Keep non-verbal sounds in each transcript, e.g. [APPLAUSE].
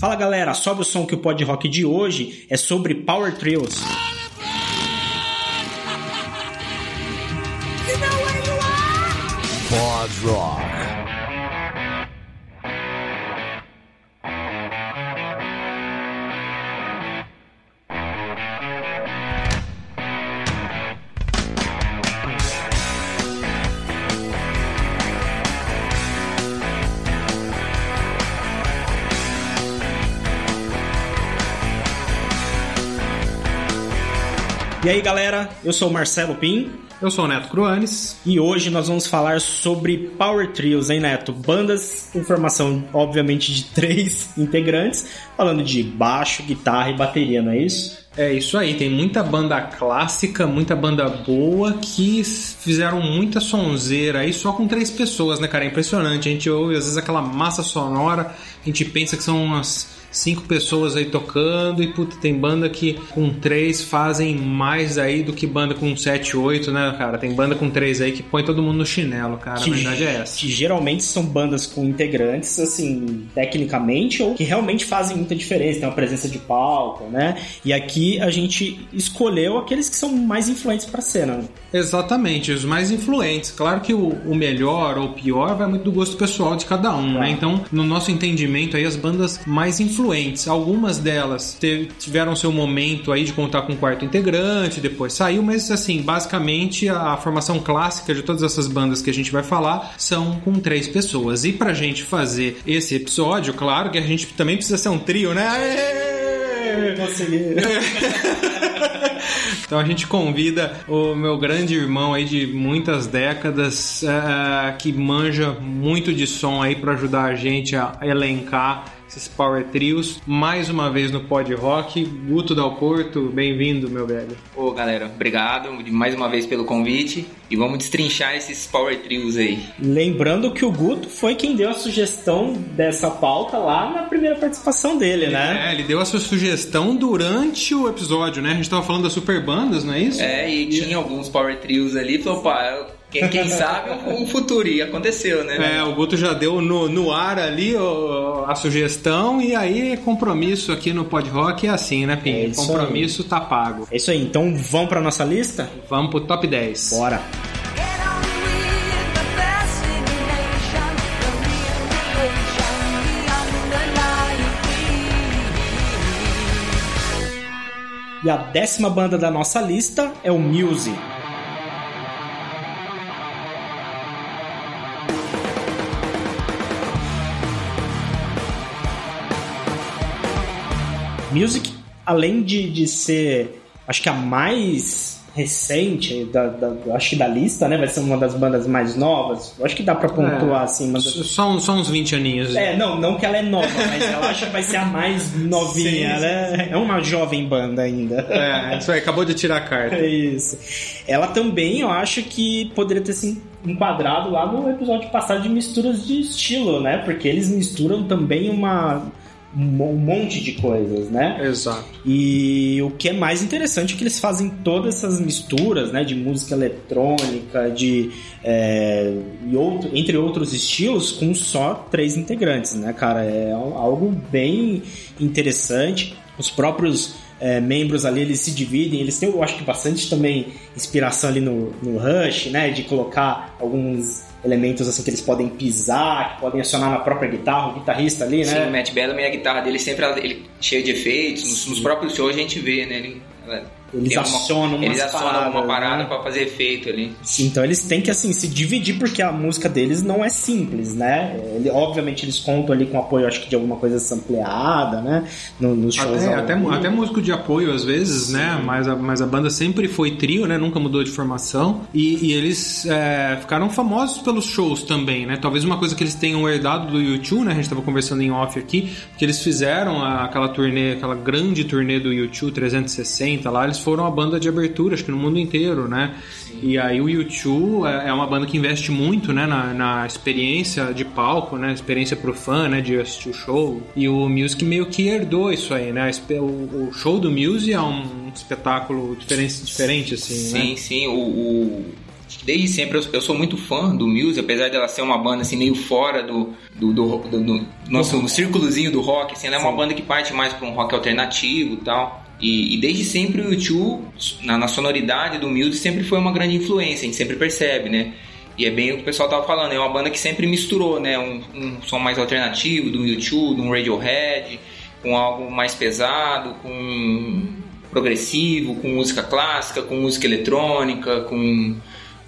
Fala galera, sobe o som que o Pod Rock de hoje é sobre Power Trios. [LAUGHS] Pod Rock. E aí galera, eu sou o Marcelo Pim Eu sou o Neto Cruanes. e hoje nós vamos falar sobre Power Trios, hein Neto? Bandas com formação, obviamente, de [LAUGHS] três integrantes, falando de baixo, guitarra e bateria, não é isso? É isso aí, tem muita banda clássica, muita banda boa que fizeram muita sonzeira aí só com três pessoas, né, cara? É impressionante. A gente ouve às vezes aquela massa sonora, a gente pensa que são umas cinco pessoas aí tocando e puta, tem banda que com três fazem mais aí do que banda com sete, oito, né, cara? Tem banda com três aí que põe todo mundo no chinelo, cara. A verdade é essa. Que geralmente são bandas com integrantes, assim, tecnicamente, ou que realmente fazem muita diferença, tem uma presença de palco, né? E aqui a gente escolheu aqueles que são mais influentes pra cena. né? Exatamente, os mais influentes. Claro que o, o melhor ou o pior vai muito do gosto pessoal de cada um, né? Então, no nosso entendimento aí, as bandas mais influentes, algumas delas tiveram seu momento aí de contar com um quarto integrante, depois saiu, mas assim, basicamente a, a formação clássica de todas essas bandas que a gente vai falar são com três pessoas. E pra gente fazer esse episódio, claro que a gente também precisa ser um trio, né? Aê! Então a gente convida o meu grande irmão aí de muitas décadas, eh, que manja muito de som aí para ajudar a gente a elencar esses power trios. Mais uma vez no Pod Rock, Guto Dal Porto, bem-vindo, meu velho. Ô galera, obrigado mais uma vez pelo convite e vamos destrinchar esses power trios aí. Lembrando que o Guto foi quem deu a sugestão dessa pauta lá na primeira participação dele, né? É, ele deu a sua sugestão durante o episódio, né? A gente tava falando das super bandas, não é isso? É, e tinha alguns power trios ali, falou, pá, quem, quem sabe um futuro, e aconteceu, né? É, o Guto já deu no, no ar ali ó, a sugestão e aí compromisso aqui no Pod Rock é assim, né, É Pinho? isso compromisso tá pago. É isso aí, então vamos pra nossa lista? Vamos pro top 10. Bora! E a décima banda da nossa lista é o Muse. Music, além de, de ser, acho que a mais recente, da, da- acho que da lista, né? Vai ser uma das bandas mais novas. Acho que dá pra pontuar, É, assim. Das... Só, uns- só uns 20 aninhos. É, não, não que ela é nova, mas eu acho que vai ser a mais [LAUGHS] novinha, Sim, né? É uma jovem banda ainda. É, isso aí, acabou de tirar a carta. É isso. Ela também, eu acho que poderia ter se enquadrado lá no episódio passado de misturas de estilo, né? Porque eles misturam também uma um mon- monte de coisas, né? Exato. E o que é mais interessante é que eles fazem todas essas misturas, né, de música eletrônica, de é, e outro, entre outros estilos, com só três integrantes, né, cara? É algo bem interessante. Os próprios é, membros ali eles se dividem, eles têm, eu acho que bastante também inspiração ali no, no Rush, né, de colocar alguns elementos assim que eles podem pisar, que podem acionar na própria guitarra, o guitarrista ali, Sim, né? o Matt Bellamy, a guitarra dele sempre ela- ele, cheio de efeitos, nos, nos próprios shows a gente vê, né? Ele, ela- Eles alguma- acionam Eles acionam alguma paradas, parada né? pra fazer efeito ali. Então eles têm que assim se dividir porque a música deles não é simples, né? Ele- obviamente eles contam ali com apoio, acho que de alguma coisa sampleada, né? No- nos shows. Até, até, até músico de apoio às vezes, né? Mas a, mas a banda sempre foi trio, né? Nunca mudou de formação. E, e eles é, ficaram famosos pelos shows também, né? Talvez uma coisa que eles tenham herdado do YouTube, né? A gente tava conversando em off aqui, que eles fizeram a- aquela turnê, aquela grande turnê do YouTube 360 lá, eles foram a banda de abertura, acho que no mundo inteiro, né? E aí o YouTube é é uma banda que investe muito, né? Na, na experiência de palco, né? Experiência pro fã, né? De assistir o show. E o Music meio que herdou isso aí, né? O, o show do Music é um espetáculo diferente, diferente assim, Sim, né? sim. O, o- Desde sempre eu, eu sou muito fã do Muse, apesar dela ser uma banda assim meio fora do, do, do, do- do nosso círculozinho do rock, assim, ela é uma banda que parte mais para um rock alternativo e tal. E, e desde sempre o YouTube, na, na sonoridade do Muse, sempre foi uma grande influência, a gente sempre percebe, né? E é bem o que o pessoal tava falando, é uma banda que sempre misturou, né? Um, um som mais alternativo do YouTube, um Radiohead, com algo mais pesado, com progressivo, com música clássica, com música eletrônica, com,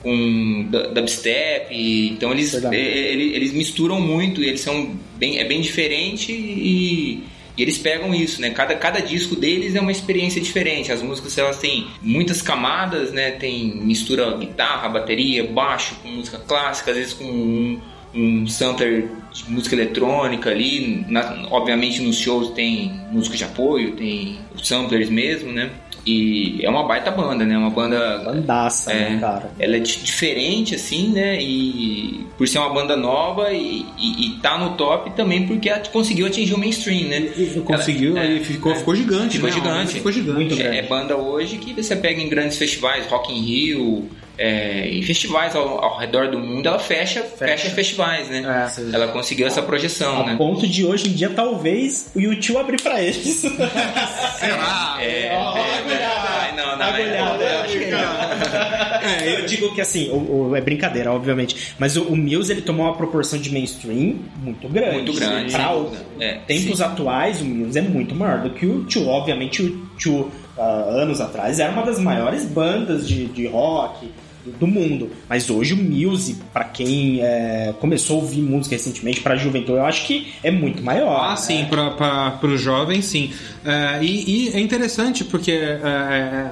com du- dubstep. Então eles, Verdade. e- ele- eles misturam muito, e eles são bem, é bem diferente e, e eles pegam isso, né? Cada, cada disco deles é uma experiência diferente. As músicas elas têm muitas camadas, né? Tem mistura guitarra, bateria, baixo com música clássica, às vezes com um, um sampler de música eletrônica ali. Na- obviamente nos shows tem música de apoio, tem samplers mesmo, né? E é uma baita banda, né? Uma banda Bandaça, é, né, cara? ela é di- diferente, assim, né? E por ser uma banda nova e, e, e tá no top também porque ela conseguiu atingir o mainstream, né? Conseguiu Ela- é, e ficou, ficou gigante, Ficou né? gigante. Ficou gigante. É, é banda hoje que você pega em grandes festivais, Rock in Rio, é, em festivais ao, ao redor do mundo, ela fecha, fecha. festivais, né? É. Ela conseguiu essa projeção, A né? ponto de hoje em dia, talvez, o YouTube abrir pra eles. [LAUGHS] Será? É, Ó, ó, é, agulhada. ai, não, não, Agulhada. eu acho que não. É, eu digo que assim, o, o- é brincadeira, obviamente, mas o, o Muse ele tomou uma proporção de mainstream muito grande. Muito grande, Pra o-. É, tempos sim. atuais, o Muse é muito maior do que o Tio. Obviamente, o Tio, ah, anos atrás, era uma das maiores bandas de, de rock do, do mundo. Mas hoje o Muse, pra quem é, começou a ouvir música recentemente, pra juventude, eu acho que é muito maior. Ah, sim, para os jovens, sim. É, e, e é interessante porque é,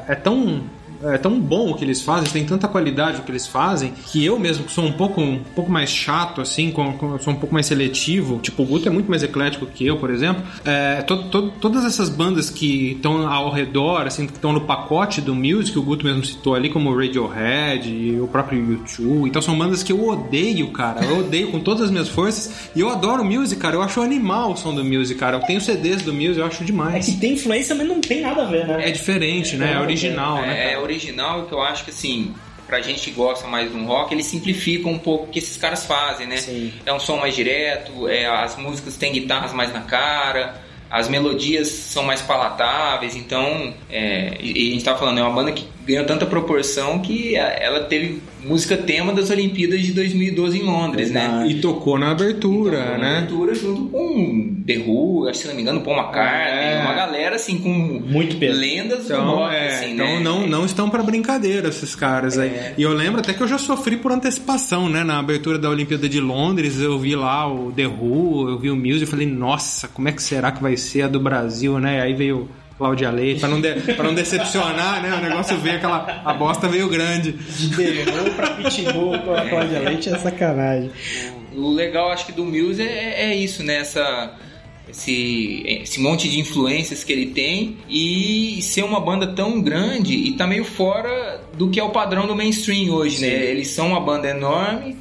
é- é tão. É tão bom o que eles fazem, tem tanta qualidade o que eles fazem, que eu mesmo, que sou um pouco, um pouco mais chato, assim, com, com- sou um pouco mais seletivo, tipo, o Guto é muito mais eclético que eu, por exemplo, é, to- to- todas essas bandas que estão ao redor, assim, que estão no pacote do Music, o Guto mesmo citou ali, como o Radiohead e o próprio U2, então são bandas que eu odeio, cara, eu odeio com todas as minhas forças, e eu adoro o Music, cara, eu acho animal o som do Music, cara, eu tenho CDs do Music, eu acho É demais. que tem influência, mas não tem nada a ver, né? É diferente, né? É original, né? É, é original que eu acho que assim, pra gente que gosta mais de um rock, eles simplificam um pouco o que esses caras fazem, né? Sim. É um som mais direto, é, as músicas têm guitarras mais na cara, as melodias são mais palatáveis, então é, e, e a gente tava falando, é uma banda que ganhou tanta proporção que ela teve música tema das Olimpíadas de 2012 em Londres, né? Verdade. E tocou na abertura, Então, né? abertura junto com The Who, acho que se não me engano, Paul McCartney, É. uma galera assim com Muito peso. lendas do Então, rock, é, assim, então né? não, não estão pra brincadeira esses caras aí. E eu lembro até que eu já sofri por antecipação, né? Na abertura da Olimpíada de Londres, eu vi lá o The Who, eu vi o Muse e falei, nossa, como é que será que vai ser a do Brasil, né? Aí veio Cláudia Leite, pra não, de- pra não decepcionar, né? O negócio veio aquela. A bosta veio grande. De Derrou pra Pitbull com a Cláudia Leite é sacanagem. O legal, acho que do Muse é, é isso, né? Essa, esse, esse monte de influências que ele tem e ser uma banda tão grande e tá meio fora do que é o padrão do mainstream hoje, né? Eles são uma banda enorme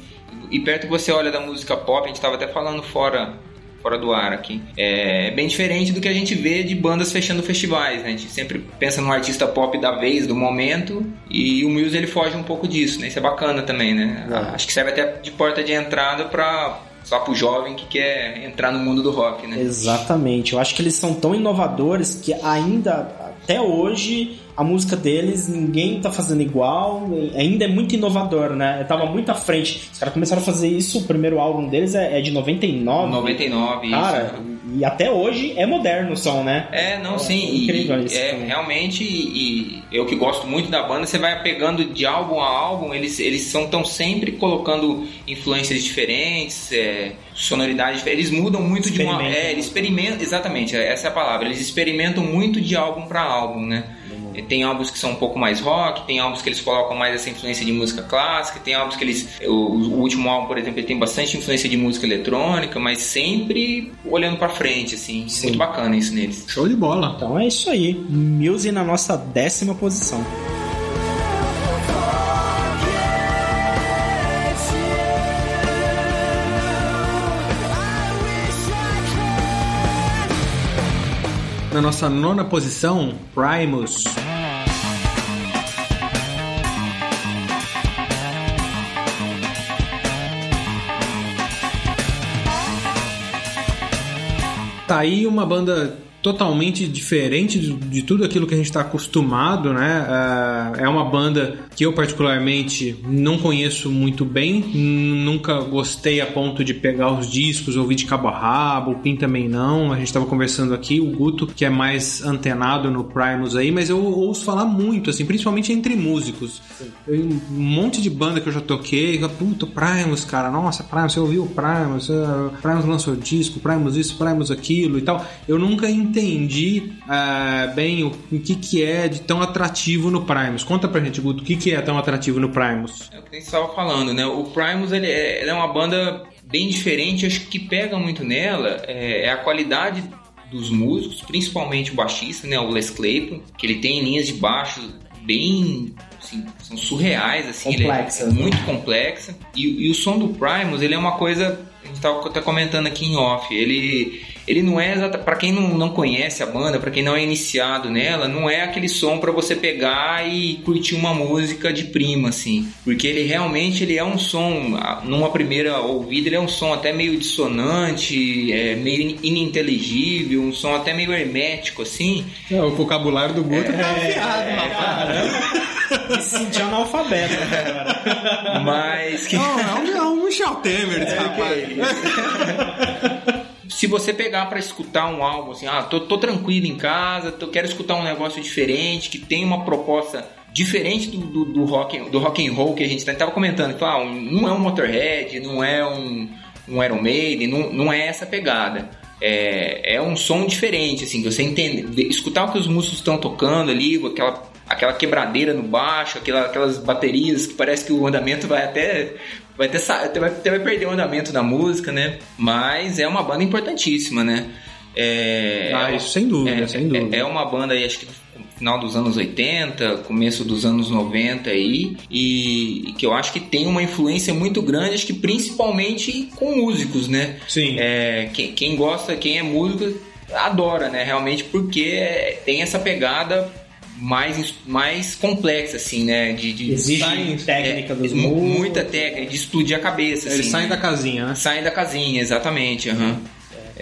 e perto que você olha da música pop, a gente tava até falando fora fora do ar aqui. É bem diferente do que a gente vê de bandas fechando festivais, né? A gente sempre pensa no artista pop da vez, do momento, e o Muse ele foge um pouco disso, né? Isso é bacana também, né? É. Acho que serve até de porta de entrada para só pro jovem que quer entrar no mundo do rock, né? Exatamente. Eu acho que eles são tão inovadores que ainda, até hoje, a música deles, ninguém tá fazendo igual. Ainda é muito inovador, né? Eu tava muito à frente. Os caras começaram a fazer isso, o primeiro álbum deles é, é de 99. 99, isso. E até hoje é moderno o som, né? É, não, É sim. incrível e, isso é, também. realmente, e, eu que gosto muito da banda, você vai pegando de álbum a álbum, eles eles são tão sempre colocando influências diferentes, é, sonoridades diferentes. Eles mudam muito de uma. É, eles experimentam, exatamente, essa é a palavra. Eles experimentam muito de álbum para álbum, né? Tem álbuns que são um pouco mais rock, tem álbuns que eles colocam mais essa influência de música clássica, tem álbuns que eles. O, o último álbum, por exemplo, ele tem bastante influência de música eletrônica, mas sempre olhando para frente, assim. Muito bacana isso neles. Show de bola. Então é isso aí. Muse na nossa décima posição. Na nossa nona posição, Primus. Aí uma banda totalmente diferente de, de tudo aquilo que a gente está acostumado, né? É, é uma banda que eu particularmente não conheço muito bem, nunca gostei a ponto de pegar os discos, ouvir de cabo a rabo, o Pin também não. A gente estava conversando aqui, o Guto, que é mais antenado no Primus aí, mas eu ouço falar muito, assim, principalmente entre músicos. Eu- um monte de banda que eu já toquei, eu, puta, Primus, cara, nossa, Primus, você ouviu o Primus, uh, Primus lançou disco, Primus isso, Primus aquilo e tal. Eu nunca entendi ah, bem o, o que que é de tão atrativo no Primus. Conta pra gente, Guto, o que que é tão atrativo no Primus? É o que a gente estava falando, né? O Primus ele é, ele é uma banda bem diferente. Acho que o que pega muito nela é, é a qualidade dos músicos, principalmente o baixista, né? O Les Claypool, que ele tem linhas de baixo bem assim, são surreais, assim, ele é- Complexa. é muito complexa. E, e o som do Primus ele é uma coisa a gente estava até comentando aqui em off. Ele ele não é exata para quem não, não conhece a banda, para quem não é iniciado nela, não é aquele som para você pegar e curtir uma música de prima assim, porque ele realmente ele é um som, numa primeira ouvida, ele é um som até meio dissonante, é meio ininteligível, um som até meio hermético assim. É, o vocabulário do Guto tá afiado, Caramba! Me senti analfabeto agora. Mas que Não, é um, é um Michel Temer, esse rapaz. Se você pegar pra escutar um álbum assim, ah, tô, tô tranquilo em casa, tô, quero escutar um negócio diferente, que tem uma proposta diferente do, do, do rock, do rock and roll que a gente tá- tava comentando, que ah, um- não é um Motorhead, não é um, um Iron Maiden, não, não é essa pegada. É, é um som diferente, assim, que você entende, de- escutar o que os músicos estão tocando ali, aquela, aquela quebradeira no baixo, aquela, aquelas baterias que parece que o andamento vai até vai até, vai, até vai perder o andamento da música, né? Mas é uma banda importantíssima, né? É, Ah, isso sem dúvida, é, sem dúvida. É, é uma banda aí, acho que final dos anos 80, começo dos anos 90 aí, e, e que eu acho que tem uma influência muito grande, acho que principalmente com músicos, né? Sim. É, quem, quem gosta, quem é músico, adora, né? Realmente, porque é- tem essa pegada mais, mais complexa, assim, né? De, de Exige Saem- técnica é, dos músicos. Muita técnica, de explodir a cabeça. Eles assim, saem né? da casinha, né? Saem da casinha, exatamente. aham.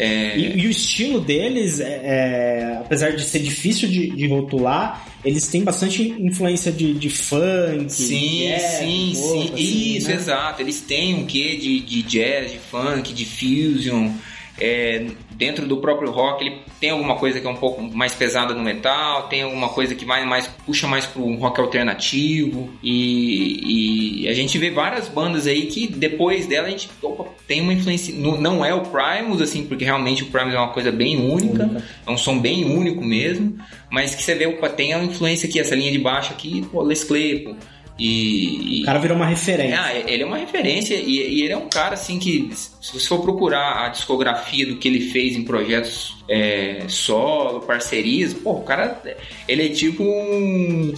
É, E, e o estilo deles, é, é, apesar de ser difícil de, de rotular, eles têm bastante influência de, de funk. Sim, jazz, sim, um pouco, sim. assim, Isso, né? exato. Eles têm um quê de, de jazz, de funk, de fusion. É, dentro do próprio rock, ele tem alguma coisa que é um pouco mais pesada no metal, tem alguma coisa que vai mais puxa mais para um rock alternativo. E, e a gente vê várias bandas aí que depois dela a gente opa, tem uma influência. Não, não é o Primus, assim, porque realmente o Primus é uma coisa bem única, Única. é um som bem único mesmo. Mas que você vê, opa, tem a influência aqui, essa linha de baixo aqui, pô, Les Claypool. E, O cara virou uma referência. ah, ele é uma referência e, e ele é um cara assim que, se você for procurar a discografia do que ele fez em projetos é, solo, parcerias, pô, o cara, ele é tipo um.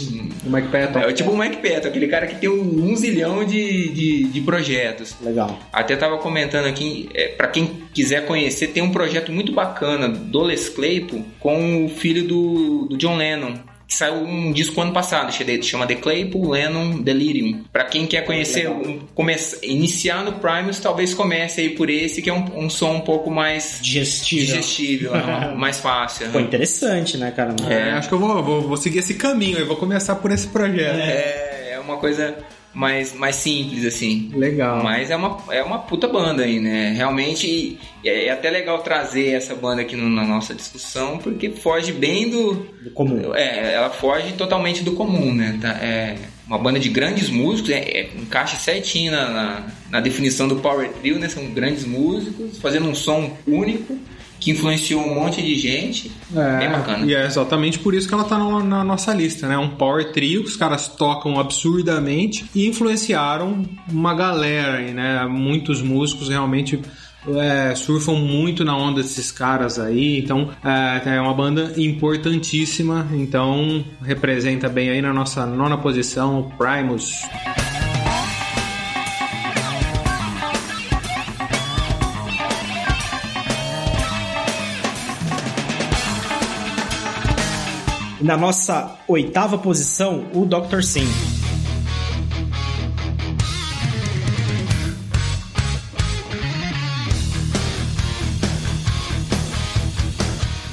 O Mike Patton. É tipo um Mike Patton, aquele cara que tem um, um zilhão de, de, de projetos. Legal. Até tava comentando aqui, é, para quem quiser conhecer, tem um projeto muito bacana do Les Claypool com o filho do, do John Lennon. Que saiu um disco ano passado, chama- chama The Claypool Lennon Delirium. Pra quem quer conhecer, Legal. um, começa, iniciar no Primus, talvez comece aí por esse, que é um, um som um pouco mais Digestível. digestível, é, [LAUGHS] mais fácil. Pô, interessante, né, cara? É, acho que eu vou, vou, vou seguir esse caminho, eu vou começar por esse projeto. É, é uma coisa mais, mais simples, assim. Legal. Mas é uma, é uma puta banda aí, né? Realmente é, é até legal trazer essa banda aqui no- na nossa discussão, porque foge bem do. Do comum. É, ela foge totalmente do comum, né? Tá- É uma banda de grandes músicos, é, é- encaixa certinho na, na, na definição do Power Trio, né? São grandes músicos, fazendo um som único, que influenciou um monte de gente. bem bacana. E é exatamente por isso que ela tá na, na nossa lista, né? Um power trio que os caras tocam absurdamente e influenciaram uma galera aí, né? Muitos músicos realmente é, surfam muito na onda desses caras aí, então é, é uma banda importantíssima, então representa bem aí na nossa nona posição o Primus. Na nossa oitava posição, o Dr. Sim.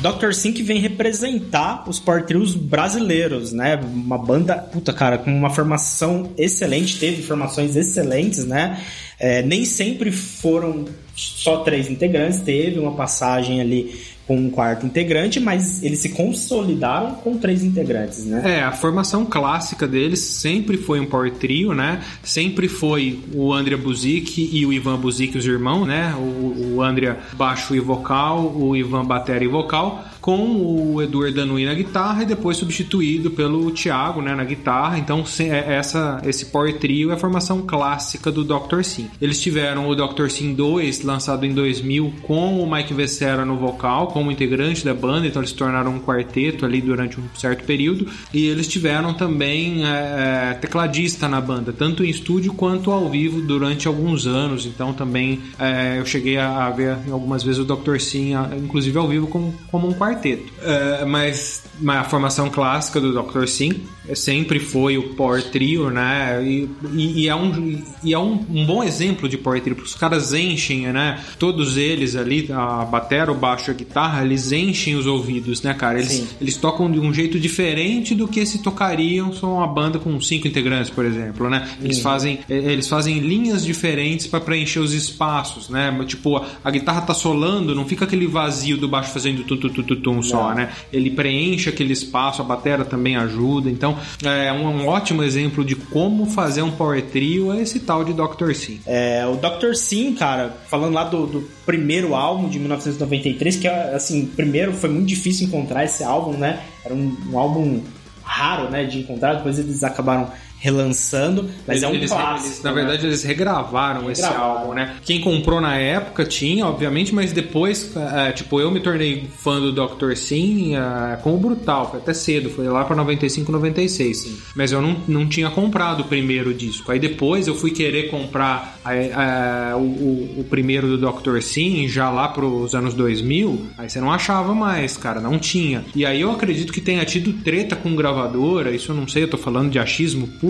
Dr. Que vem representar os power trios brasileiros, né? Uma banda, puta cara, com uma formação excelente, teve formações excelentes, né? É, nem sempre foram só três integrantes, teve uma passagem ali com um quarto integrante, mas eles se consolidaram com três integrantes, né? É, a formação clássica deles sempre foi um power trio, né? Sempre foi o Andrea Buzik e o Ivan Buzik, os irmãos, né? O, o Andrea baixo e vocal, o Ivan batera e vocal, com o Eduardo Danui na guitarra e depois substituído pelo Thiago, né, na guitarra. Então, se- é- essa esse power trio é a formação clássica do Dr. Sim. Eles tiveram o Dr. Sim 2, lançado em 2000, com o Mike Vessera no vocal, como integrante da banda, então eles se tornaram um quarteto ali durante um certo período. E eles tiveram também é, é, tecladista na banda, tanto em estúdio quanto ao vivo durante alguns anos. Então também é, eu cheguei a, ver algumas vezes o Dr. Sim, inclusive ao vivo, como, como um quarteto. É, mas, mas a formação clássica do Dr. Sim sempre foi o Power Trio, né? E, e- e é, um, e é um, um bom exemplo de Power Trio, porque os caras enchem, né? Todos eles ali, a batera, o baixo e a guitarra, eles enchem os ouvidos, né, cara? Eles, Sim. eles tocam de um jeito diferente do que se tocariam só uma banda com cinco integrantes, por exemplo, né? Eles fazem eles fazem linhas diferentes para preencher os espaços, né? Tipo, a, a guitarra tá solando, não fica aquele vazio do baixo fazendo tum tum tum tum, tum só, né? Ele preenche aquele espaço, a batera também ajuda. Então, é um, um ótimo exemplo de como fazer um power trio é esse tal de Dr. Sim. É, o Dr. Sim, cara, falando lá do, do primeiro álbum de 1993, que assim, primeiro foi muito difícil encontrar esse álbum, né? Era um, um álbum raro, né, de encontrar, depois eles acabaram relançando, mas é um Eles- clássico. eles- na né? verdade, eles regravaram esse Regravaram. álbum, né? Quem comprou na época tinha, obviamente, mas depois, é, tipo, eu me tornei fã do Dr. Sim é, com o Brutal, foi até cedo, foi lá pra 95, 96. Mas eu não, não tinha comprado o primeiro disco. Aí depois eu fui querer comprar a- a- o, o- o primeiro do Dr. Sim, já lá pros anos 2000, aí você não achava mais, cara, não tinha. E aí eu acredito que tenha tido treta com gravadora, isso eu não sei, eu tô falando de achismo puro,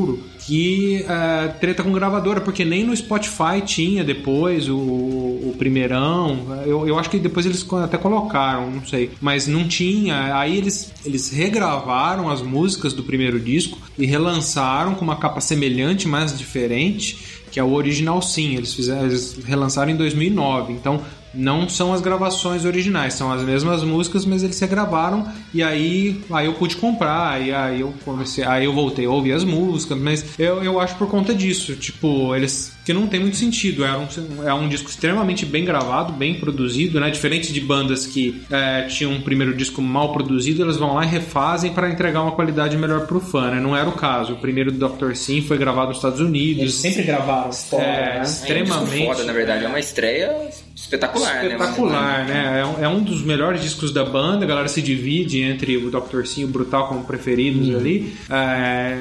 que é, treta com gravadora, porque nem no Spotify tinha depois o, o primeirão. Eu, eu acho que depois eles até colocaram, não sei. Mas não tinha. Aí eles, eles regravaram as músicas do primeiro disco e relançaram com uma capa semelhante, mas diferente, que é o original sim. Eles, fizeram, eles relançaram em 2009. Então não são as gravações originais, são as mesmas músicas, mas eles regravaram e aí, aí eu pude comprar, e aí eu comecei, aí eu voltei a ouvir as músicas, mas eu, eu acho por conta disso, tipo, eles que não tem muito sentido, é um, é um disco extremamente bem gravado, bem produzido, né? Diferente de bandas que é, tinham um primeiro disco mal produzido, eles vão lá e refazem para entregar uma qualidade melhor pro fã, né? Não era o caso. O primeiro do Dr. Sim foi gravado nos Estados Unidos. Eles sempre gravaram fora, É, né? É um extremamente disco foda, na verdade. É uma estreia espetacular, né? espetacular, né? É um, é um dos melhores discos da banda. A galera se divide entre o Dr. Sim e o Brutal como preferidos ali. É,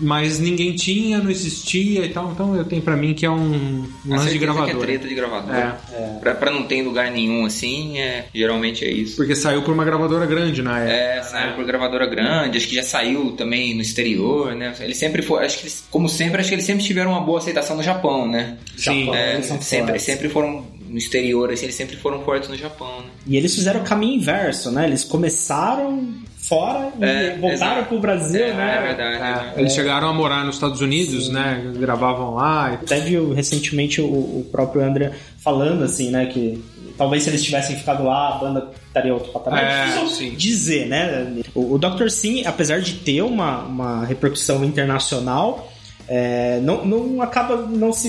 mas ninguém tinha, não existia e tal. Então eu tenho pra mim que é um A lance de certeza que é gravador. treta de gravador. É. Pra, pra não ter em lugar nenhum, assim, é, geralmente é isso. Porque saiu por uma gravadora grande na época. É, saiu por gravadora grande, acho que já saiu também no exterior, né? Ele sempre foi, acho que eles, como sempre, acho que eles sempre tiveram uma boa aceitação no Japão, né? Sim. Japão, É, eles são sempre, sempre foram no exterior, assim, eles sempre foram fortes no Japão, né? E eles fizeram o caminho inverso, né? Eles começaram fora e É, voltaram exato. pro Brasil, É, né? é verdade, é verdade. Eles chegaram a morar nos Estados Unidos, né? Gravavam lá. e- Até viu recentemente o, o próprio André falando assim, né? Que talvez se eles tivessem ficado lá, a banda estaria outro patamar. É, Difícil sim. dizer, né? O, o Dr. Sim, apesar de ter uma, uma repercussão internacional, é, não, não acaba não se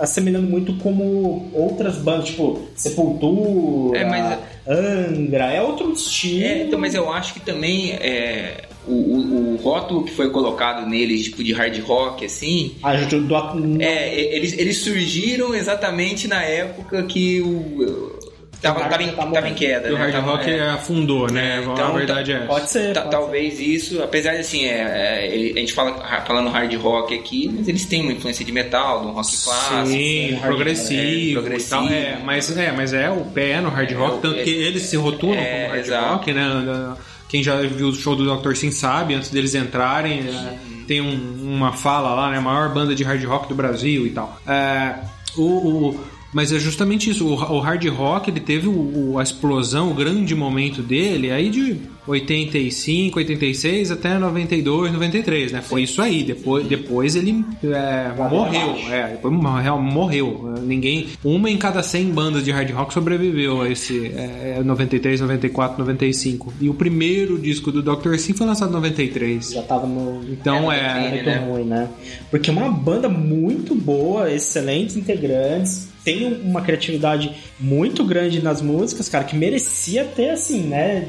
assemelhando muito como outras bandas, tipo Sepultura, É, mas- Angra, é outro estilo. É, então, mas eu acho que também é, o, o, o rótulo que foi colocado neles, tipo de hard rock, assim, Ajudou a... é, eles, eles surgiram exatamente na época que o. Tava, tava, em, tava em queda, E o né? hard rock é. afundou, né? É, a então, verdade é essa. Pode ser. Ta- pode talvez isso, apesar de assim, é, é, a gente fala falando hard rock aqui, mas eles têm uma influência de metal, um rock clássico. Sim, hard- progressivo, é, progressivo. tal. É, mas é, mas é o pé no hard rock, É, tanto é, que eles se rotulam é, como hard exato. rock, né? Quem já viu o show do Dr. Sim sabe, antes deles entrarem, é, tem um- uma fala lá, né? A maior banda de hard rock do Brasil e tal. É, o, o, Mas é justamente isso. O, hard rock ele teve o, o- a explosão, o grande momento dele aí de 85, 86 até 92, 93, né? Foi isso aí. Depois, depois ele é, morreu. É, depois morreu, morreu. Ninguém. Uma em cada 100 bandas de hard rock sobreviveu a esse é, 93, 94, 95. E o primeiro disco do Dr. Sim foi lançado em 93. Já tava no. Então É, é. muito né? ruim, né? Porque é uma banda muito boa, excelentes integrantes, tem uma criatividade muito grande nas músicas, cara, que merecia ter, assim, né?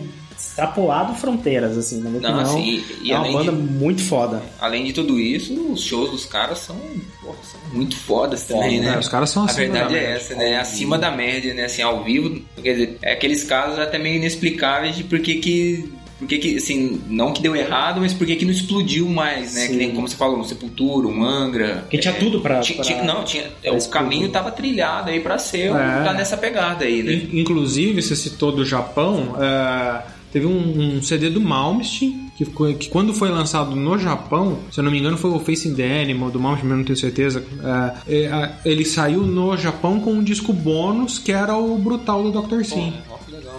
Extrapolado fronteiras, assim, na minha Não, opinião. assim, e- e é uma além banda de- muito foda. Além de tudo isso, os shows dos caras são, porra, são muito fodas Foda, também, né? É, os caras são A acima verdade da é essa, né? Acima da média, né? Assim, ao vivo. Quer dizer, é aqueles casos até meio inexplicáveis de por que que. Por que que, assim, não que deu errado, mas por que que não explodiu mais, né? Sim. Que nem, como você falou, um Sepultura, um Angra. Porque tinha é, tudo pra- ti- pra- tinha- não, tinha. pra o explodir. caminho tava trilhado aí pra ser, É. tá nessa pegada aí, né? In- Inclusive, você citou do Japão, é, teve um, um CD do Malmsteen, que, que quando foi lançado no Japão, se eu não me engano foi o Facing the Animal do Malmsteen, mas não tenho certeza, é, é, ele saiu no Japão com um disco bônus que era o Brutal do Dr. Sim.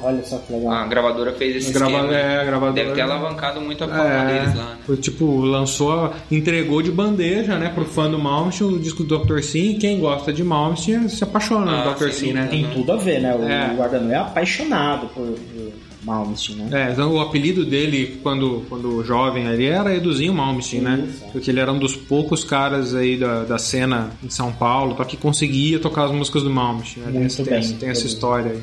Olha só que legal. A gravadora fez esse A grava- esquema. é, a gravadora- Deve ter alavancado muito a fama É, deles lá, né? foi tipo, lançou, entregou de bandeja, né, pro fã do Malmsteen o disco do Dr. Sim, e quem gosta de Malmsteen se apaixona Ah, no Dr. Sim, né? Tem tudo a ver, né? O É. Guardanão é apaixonado por, por Malmsteen, né? É, então o apelido dele, quando, quando jovem ali, era Eduzinho Malmsteen, né? Isso. Porque ele era um dos poucos caras aí da, da cena em São Paulo tá, que conseguia tocar as músicas do Malmsteen. Né? Muito tem, bem, essa- tem essa história aí.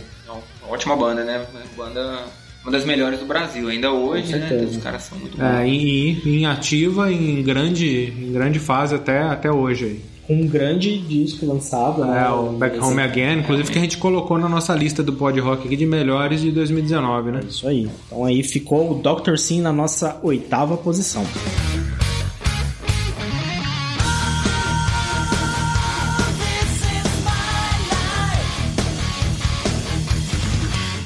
Ótima banda, né? Banda. Uma das melhores do Brasil, ainda hoje, né? Os caras são muito bons. É, e, e em ativa, em grande, em grande fase até, até hoje aí. Um grande disco lançado, né? É, o Back Home Again, inclusive que a gente colocou na nossa lista do Pod Rock aqui de melhores de 2019, né? É Isso aí. Então aí ficou o Dr. Sim na nossa oitava posição.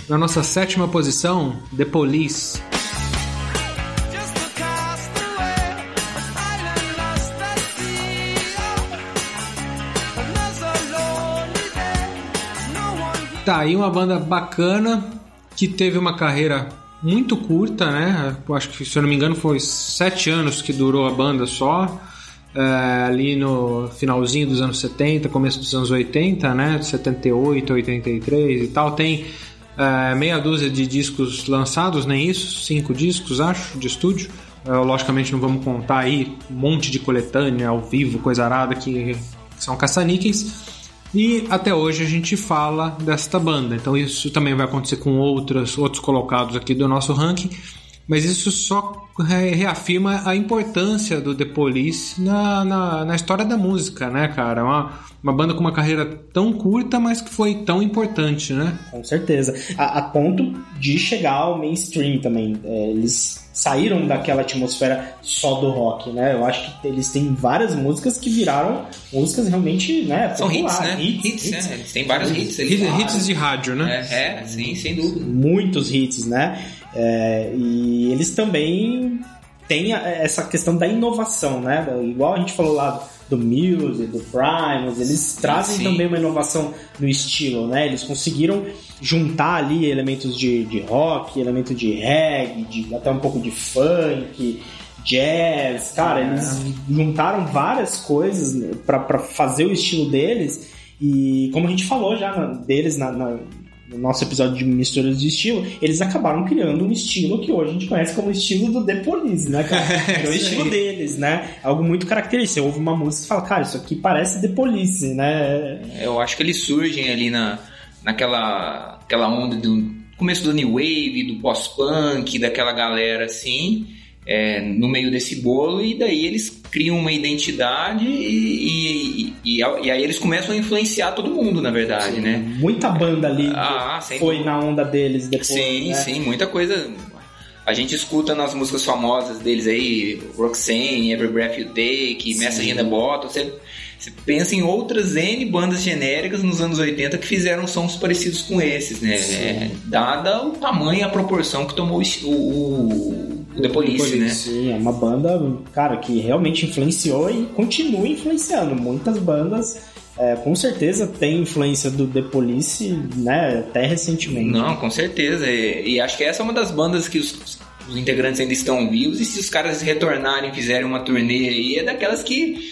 Na nossa sétima posição, The Police. Tá aí uma banda bacana que teve uma carreira muito curta, né? Eu acho que, se eu não me engano, foi sete anos que durou a banda só. É, ali no finalzinho dos anos 70, começo dos anos 80, né? 78, 83 e tal. Tem é, meia dúzia de discos lançados, nem isso? Cinco discos, acho, de estúdio. É, logicamente não vamos contar aí um monte de coletânea ao vivo, coisa arada que são caça-níqueis. E até hoje a gente fala desta banda. Então isso também vai acontecer com outras, outros colocados aqui do nosso ranking. Mas isso só re- reafirma a importância do The Police na, na, na história da música, né, cara? Uma, uma banda com uma carreira tão curta, mas que foi tão importante, né? Com certeza. A, a ponto de chegar ao mainstream também. É, eles saíram daquela atmosfera só do rock, né? Eu acho que eles têm várias músicas que viraram músicas realmente, né? São hits, né? Hits, né? Eles têm vários hits ali. Hits, hits de rádio, né? É, é, sim, sem dúvida. muitos hits, né? É, e eles também têm essa questão da inovação, né? Igual a gente falou lá do Muse, do Primus, eles trazem sim. também uma inovação no estilo, né? Eles conseguiram juntar ali elementos de, de rock, elemento de reggae, de, até um pouco de funk, jazz, cara, eles juntaram várias coisas né, pra fazer o estilo deles e como a gente falou já na- deles na- na, no nosso episódio de misturas de estilo, eles acabaram criando um estilo que hoje a gente conhece como estilo do The Police, né, cara? [LAUGHS] É o estilo deles, né? Algo muito característico. Você ouve uma música e fala, cara, isso aqui parece The Police, né? Eu acho que eles surgem ali na, naquela aquela onda do começo do New Wave, do pós-punk, daquela galera assim, é, no meio desse bolo, e daí eles criam uma identidade e, e, e, e aí eles começam a influenciar todo mundo, na verdade, né? Muita banda ali Ah, foi dúvida. na onda deles depois, Sim, né? sim, muita coisa. A gente escuta nas músicas famosas deles aí, Roxanne, Every Breath You Take, Message in the Bottle. Você, você pensa em outras N bandas genéricas nos anos 80 que fizeram sons parecidos com esses, né? É, dada o tamanho e a proporção que tomou o, o The Police, né? Sim, é uma banda, cara, que realmente influenciou e continua influenciando. Muitas bandas é, com certeza tem influência do The Police, né? Até recentemente. Não, com certeza. E, e acho que essa é uma das bandas que os, os integrantes ainda estão vivos. E se os caras retornarem e fizerem uma turnê aí, é daquelas que,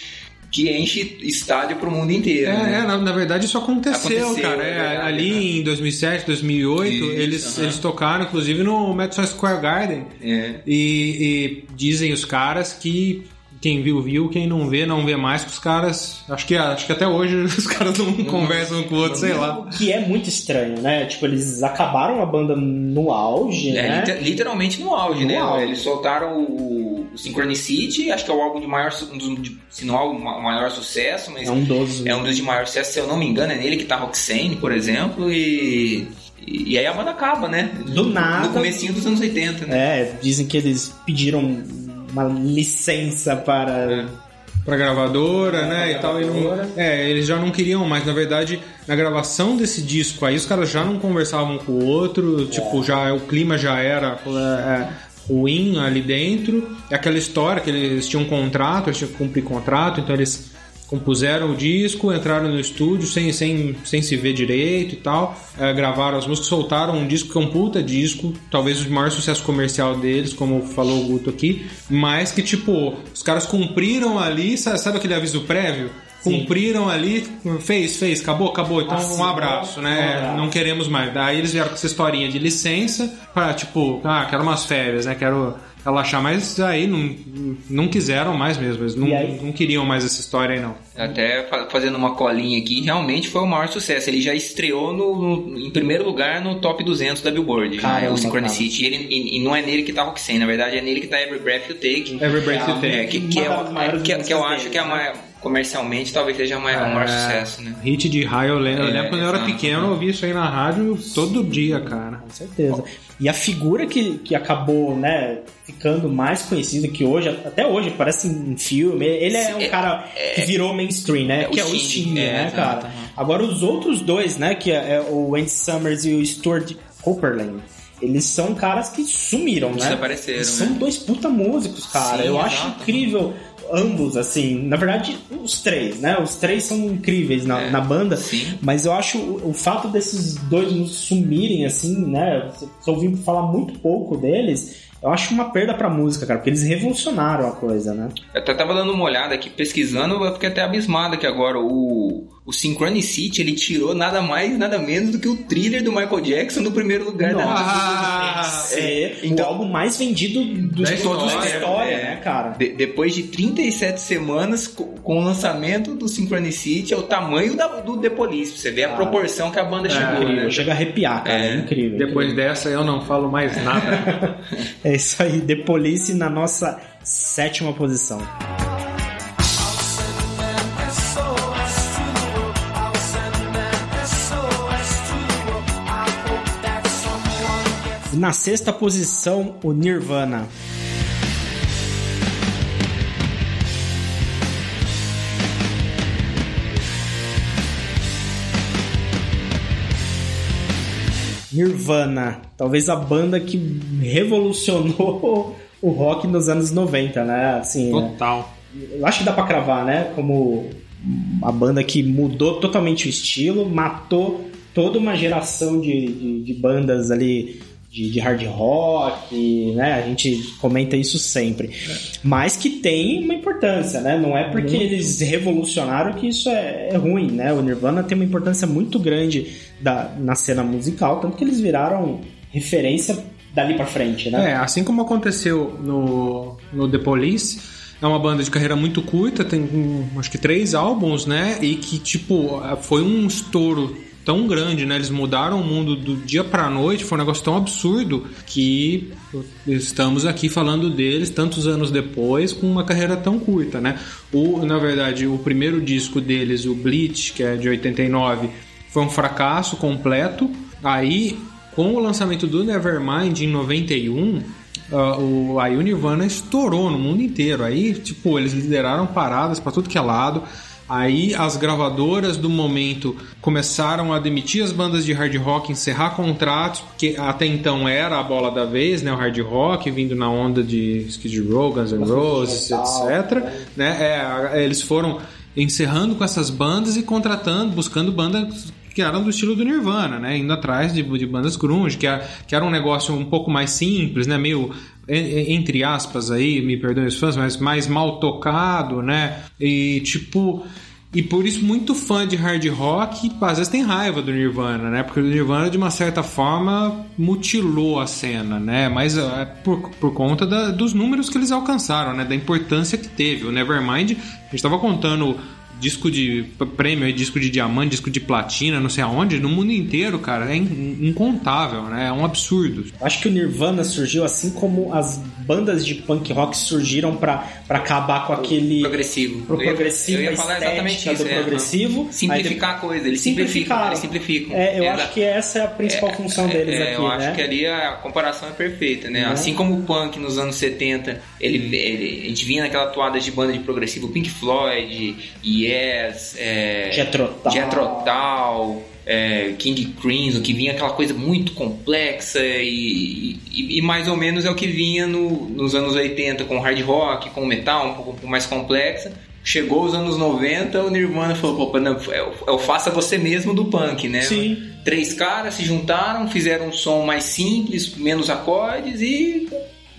que enche estádio pro mundo inteiro. É, né? é, na, na verdade isso aconteceu, Aconteceu, cara. é É, verdade, ali né? em 2007, 2008, Isso, eles, eles tocaram inclusive no Madison Square Garden. É. E, e dizem os caras que quem viu, viu, quem não vê, não vê mais, que os caras. Acho que, acho que até hoje [LAUGHS] os caras não, conversam um com o outro, sei lá. O que é muito estranho, né? Tipo, eles acabaram a banda no auge, É, né? liter- literalmente no auge, No né? auge. Eles soltaram o, o Synchronicity, acho que é o álbum de maior, um dos, de- se não é o ma- maior sucesso, mas É um dos. é um dos de maior sucesso, se eu não me engano, é nele que tá Roxane, por exemplo, e, e, aí a banda acaba, né? Do nada. No comecinho dos anos 80, né? É, dizem que eles pediram uma licença para. Pra gravadora, né? pra e tal. E não, é, eles já não queriam mais. Na verdade, na gravação desse disco aí, os caras já não conversavam com o outro. Tipo, já o clima já era é, é, ruim ali dentro. É aquela história que eles tinham um contrato, eles tinham que cumprir contrato, então eles compuseram o disco, entraram no estúdio sem, sem, sem se ver direito e tal, é, gravaram as músicas, soltaram um disco que é um puta disco, talvez o maior sucesso comercial deles, como falou o Guto aqui, mas que tipo, os caras cumpriram ali, sabe, sabe aquele aviso prévio? Cumpriram ali, fez, fez, acabou, acabou, então um Assinou, abraço, um né? abraço. Não queremos mais. Daí eles vieram com essa historinha de licença pra, tipo, ah, quero umas férias, né? Quero relaxar, mas aí não, não quiseram mais mesmo, eles não, não queriam mais essa história aí não. Até fa- fazendo uma colinha aqui, realmente foi o maior sucesso. Ele já estreou no, no- em primeiro lugar no top 200 da Billboard, né? Caramba, o Synchronicity. E, ele- e- e não é nele que tá Roxane, na verdade é nele que tá Every Breath You Take. Every Breath You É, Take. É, que, que, é, que, que eu acho que é a né? maior, comercialmente talvez seja a maior, o maior sucesso, né? Hit de raio, eu lembro, eu É, lembro quando eu era pequeno, eu ouvia isso aí na rádio todo dia, cara. Com certeza. E a figura que, que acabou, né, ficando mais conhecida que hoje, até hoje, parece em filme. Ele é um É- cara que virou mainstream, né? é o que é o Sting, é, né, exato, cara? Agora, os outros dois, né, que é, é o Andy Summers e o Stuart Copeland, eles são caras que sumiram, né? Desapareceram, Eles São né? dois puta músicos, cara. Sim, Eu exato. acho incrível ambos, assim. Na verdade, os três, né? Os três são incríveis na, É, na banda. sim. Mas eu acho o, o fato desses dois sumirem, assim, né? Você ouviu falar muito pouco deles. Eu acho uma perda pra música, cara, porque eles revolucionaram a coisa, né? Eu até tava dando uma olhada aqui, pesquisando, eu fiquei até abismado que agora o, o Synchronicity, ele tirou nada mais, nada menos do que o thriller do Michael Jackson no primeiro lugar da Nossa! É, então- o álbum mais vendido dos Da todos da história, história, é. né, cara? De- depois de 37 semanas co- com o lançamento do Synchronicity, é o tamanho da- do The Police. Você vê a Ah. proporção que a banda chegou, Incrível, né? chega a arrepiar, cara. É, É. incrível. Depois incrível. dessa eu não falo mais nada. [LAUGHS] É isso aí, The Police na nossa sétima posição. Na sexta posição, o Nirvana. Nirvana, talvez a banda que revolucionou [LAUGHS] o rock nos anos 90, né? Assim, é, Total. eu acho que dá pra cravar, né? Como a banda que mudou totalmente o estilo, matou toda uma geração de, de, de bandas ali de, de hard rock, né? A gente comenta isso sempre. Mas que tem uma importância, né? Não é porque eles revolucionaram que isso é, é ruim, né? O Nirvana tem uma importância muito grande da, na cena musical, tanto que eles viraram referência dali pra frente, né? É, assim como aconteceu no, no The Police, é uma banda de carreira muito curta, tem hum, acho que três álbuns, né? E que, tipo, foi um estouro tão grande, né? Eles mudaram o mundo do dia pra noite, foi um negócio tão absurdo que estamos aqui falando deles tantos anos depois com uma carreira tão curta, né? O, na verdade, o primeiro disco deles, o Bleach, que é de 89, foi um fracasso completo. Aí, com o lançamento do Nevermind em 91, ah, o, a Nirvana estourou no mundo inteiro. Aí, tipo, eles lideraram paradas pra tudo que é lado. Aí as gravadoras do momento começaram a demitir as bandas de hard rock, encerrar contratos, porque até então era a bola da vez, né? O hard rock vindo na onda de Skid Row, Guns N' Roses, etc. Né? É, eles foram encerrando com essas bandas e contratando, buscando bandas que eram do estilo do Nirvana, né? Indo atrás de, de bandas grunge, que era, que era um negócio um pouco mais simples, né? Meio, entre aspas aí, me perdoem os fãs, mas mais mal tocado, né? E tipo... E por isso, muito fã de hard rock, às vezes tem raiva do Nirvana, né? Porque o Nirvana, de uma certa forma, mutilou a cena, né? Mas é por, por conta da- dos números que eles alcançaram, né? Da importância que teve. O Nevermind, a gente estava contando disco de prêmio, disco de diamante, disco de platina, não sei aonde, no mundo inteiro, cara, é in- incontável, né? É um absurdo. Acho que o Nirvana surgiu assim como as bandas de punk rock surgiram pra pra acabar com aquele Progressivo. pro Eu ia- progressivo, eu ia falar exatamente isso, do é, progressivo. Simplificar Aí a coisa, eles Simplificaram. simplificam. Eles simplificam. É, eu Exa- acho que essa é a principal função deles É, aqui, eu né? acho que ali a comparação é perfeita, né? Né? Assim como o punk nos anos 70, ele, ele- a gente vinha naquela toada de banda de progressivo, Pink Floyd, Yes, é. Jethro Tull, é, King Crimson, que vinha aquela coisa muito complexa e, e- e mais ou menos é o que vinha no- nos anos 80 com hard rock, com metal um pouco mais complexa. Chegou os anos 90, o Nirvana falou, pô, não, é, o- é o faça você mesmo do punk, né? Sim. Três caras se juntaram, fizeram um som mais simples, menos acordes e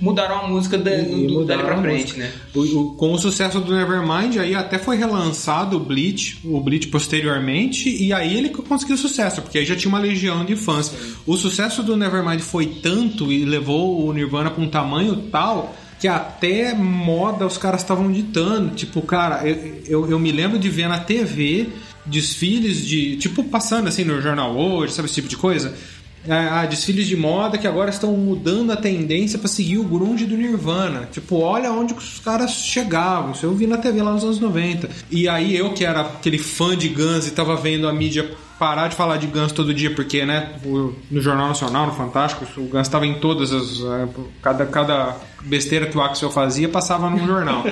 mudaram a música da, E do, dali pra frente, né? O- com o sucesso do Nevermind, aí até foi relançado o Bleach, o Bleach posteriormente, e aí ele conseguiu sucesso, porque aí já tinha uma legião de fãs. O sucesso do Nevermind foi tanto e levou o Nirvana pra um tamanho tal que até moda os caras estavam ditando. Tipo, cara, eu, eu, eu me lembro de ver na TV desfiles de. Tipo, passando assim no jornal hoje, sabe esse tipo de coisa? Ah, desfiles de moda que agora estão mudando a tendência pra seguir o grunge do Nirvana. Tipo, olha onde os caras chegavam. Isso eu vi na TV lá nos anos 90. E aí eu que era aquele fã de Guns e tava vendo a mídia parar de falar de Guns todo dia, porque, né, no Jornal Nacional, no Fantástico, o Guns estava em todas as... eh, Cada, cada besteira que o Axel fazia passava num jornal.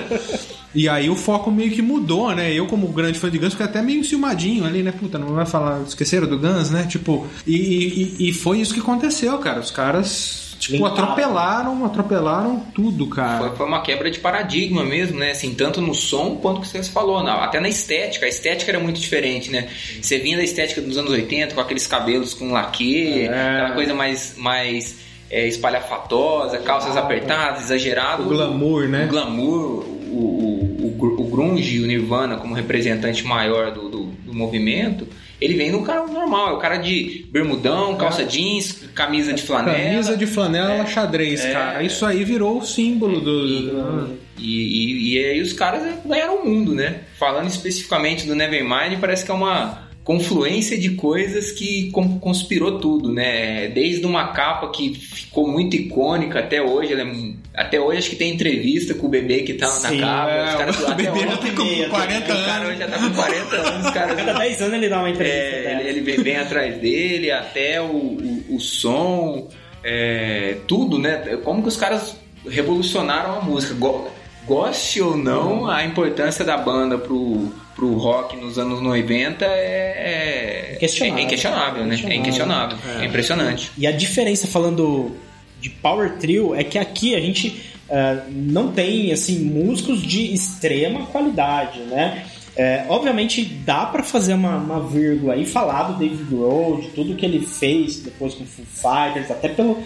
E aí o foco meio que mudou, né? Eu, como grande fã de Guns, fiquei até meio ciumadinho ali, né? Puta, não vai falar. Esqueceram do Guns, né? Tipo, e, e, e foi isso que aconteceu, cara. Os caras, tipo, Limparam. atropelaram, atropelaram tudo, cara. Foi, foi uma quebra de paradigma mesmo, né? Assim, tanto no som quanto que você falou, na- até na estética. A estética era muito diferente, né? Você vinha da estética dos anos 80, com aqueles cabelos com laque, É. aquela coisa mais, mais é, espalhafatosa, calças apertadas, exagerado. O glamour, né? O glamour, o, o, o, gr- o grunge, o Nirvana como representante maior do, do, do movimento, ele vem no cara normal, é o cara de bermudão, calça jeans, camisa de flanela. Camisa de flanela xadrez, É. cara. Isso aí virou o símbolo do. do- E, e, e aí os caras ganharam o mundo, né? Falando especificamente do Nevermind, parece que é uma confluência de coisas que con- conspirou tudo, né? Desde uma capa que ficou muito icônica até hoje, ela é até hoje acho que tem entrevista com o bebê que tá Sim, na capa, é, os caras o até bebê hoje- já tem como meia, 40 o cara anos. já tá com 40 anos, os caras Cada 10 anos ele dá uma entrevista é, dessa. ele, ele vem, vem atrás dele, até o, o, o som, é, tudo, né? Como que os caras revolucionaram a música. Go- Goste ou não, a importância da banda pro, pro rock nos anos 90 é, é Inquestionável. é inquestionável, né? É inquestionável. É, impressionante. E a diferença falando de Power Trio é que aqui a gente eh, não tem assim músicos de extrema qualidade, né? É, obviamente dá pra fazer uma, uma vírgula e falar do David Grohl, de tudo que ele fez depois com Foo Fighters, até pelo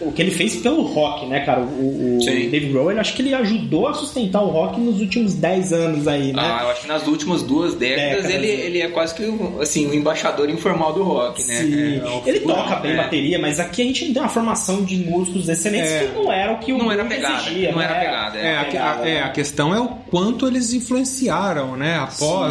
o que ele fez pelo rock, né, cara? O, o. David Grohl, ele acho que ele ajudou a sustentar o rock nos últimos 10 anos aí, né? Ah, eu acho que nas últimas duas décadas, Décadas, ele, né? ele é quase que o- assim, o embaixador informal do rock, né? Sim. É, o ele figurão, toca bem é. bateria, mas aqui a gente não tem uma formação de músicos excelentes É. que não era o que o Não era pegada, exigia, não era pegada, É, a, que- a- é, a questão é o quanto eles influenciaram, né?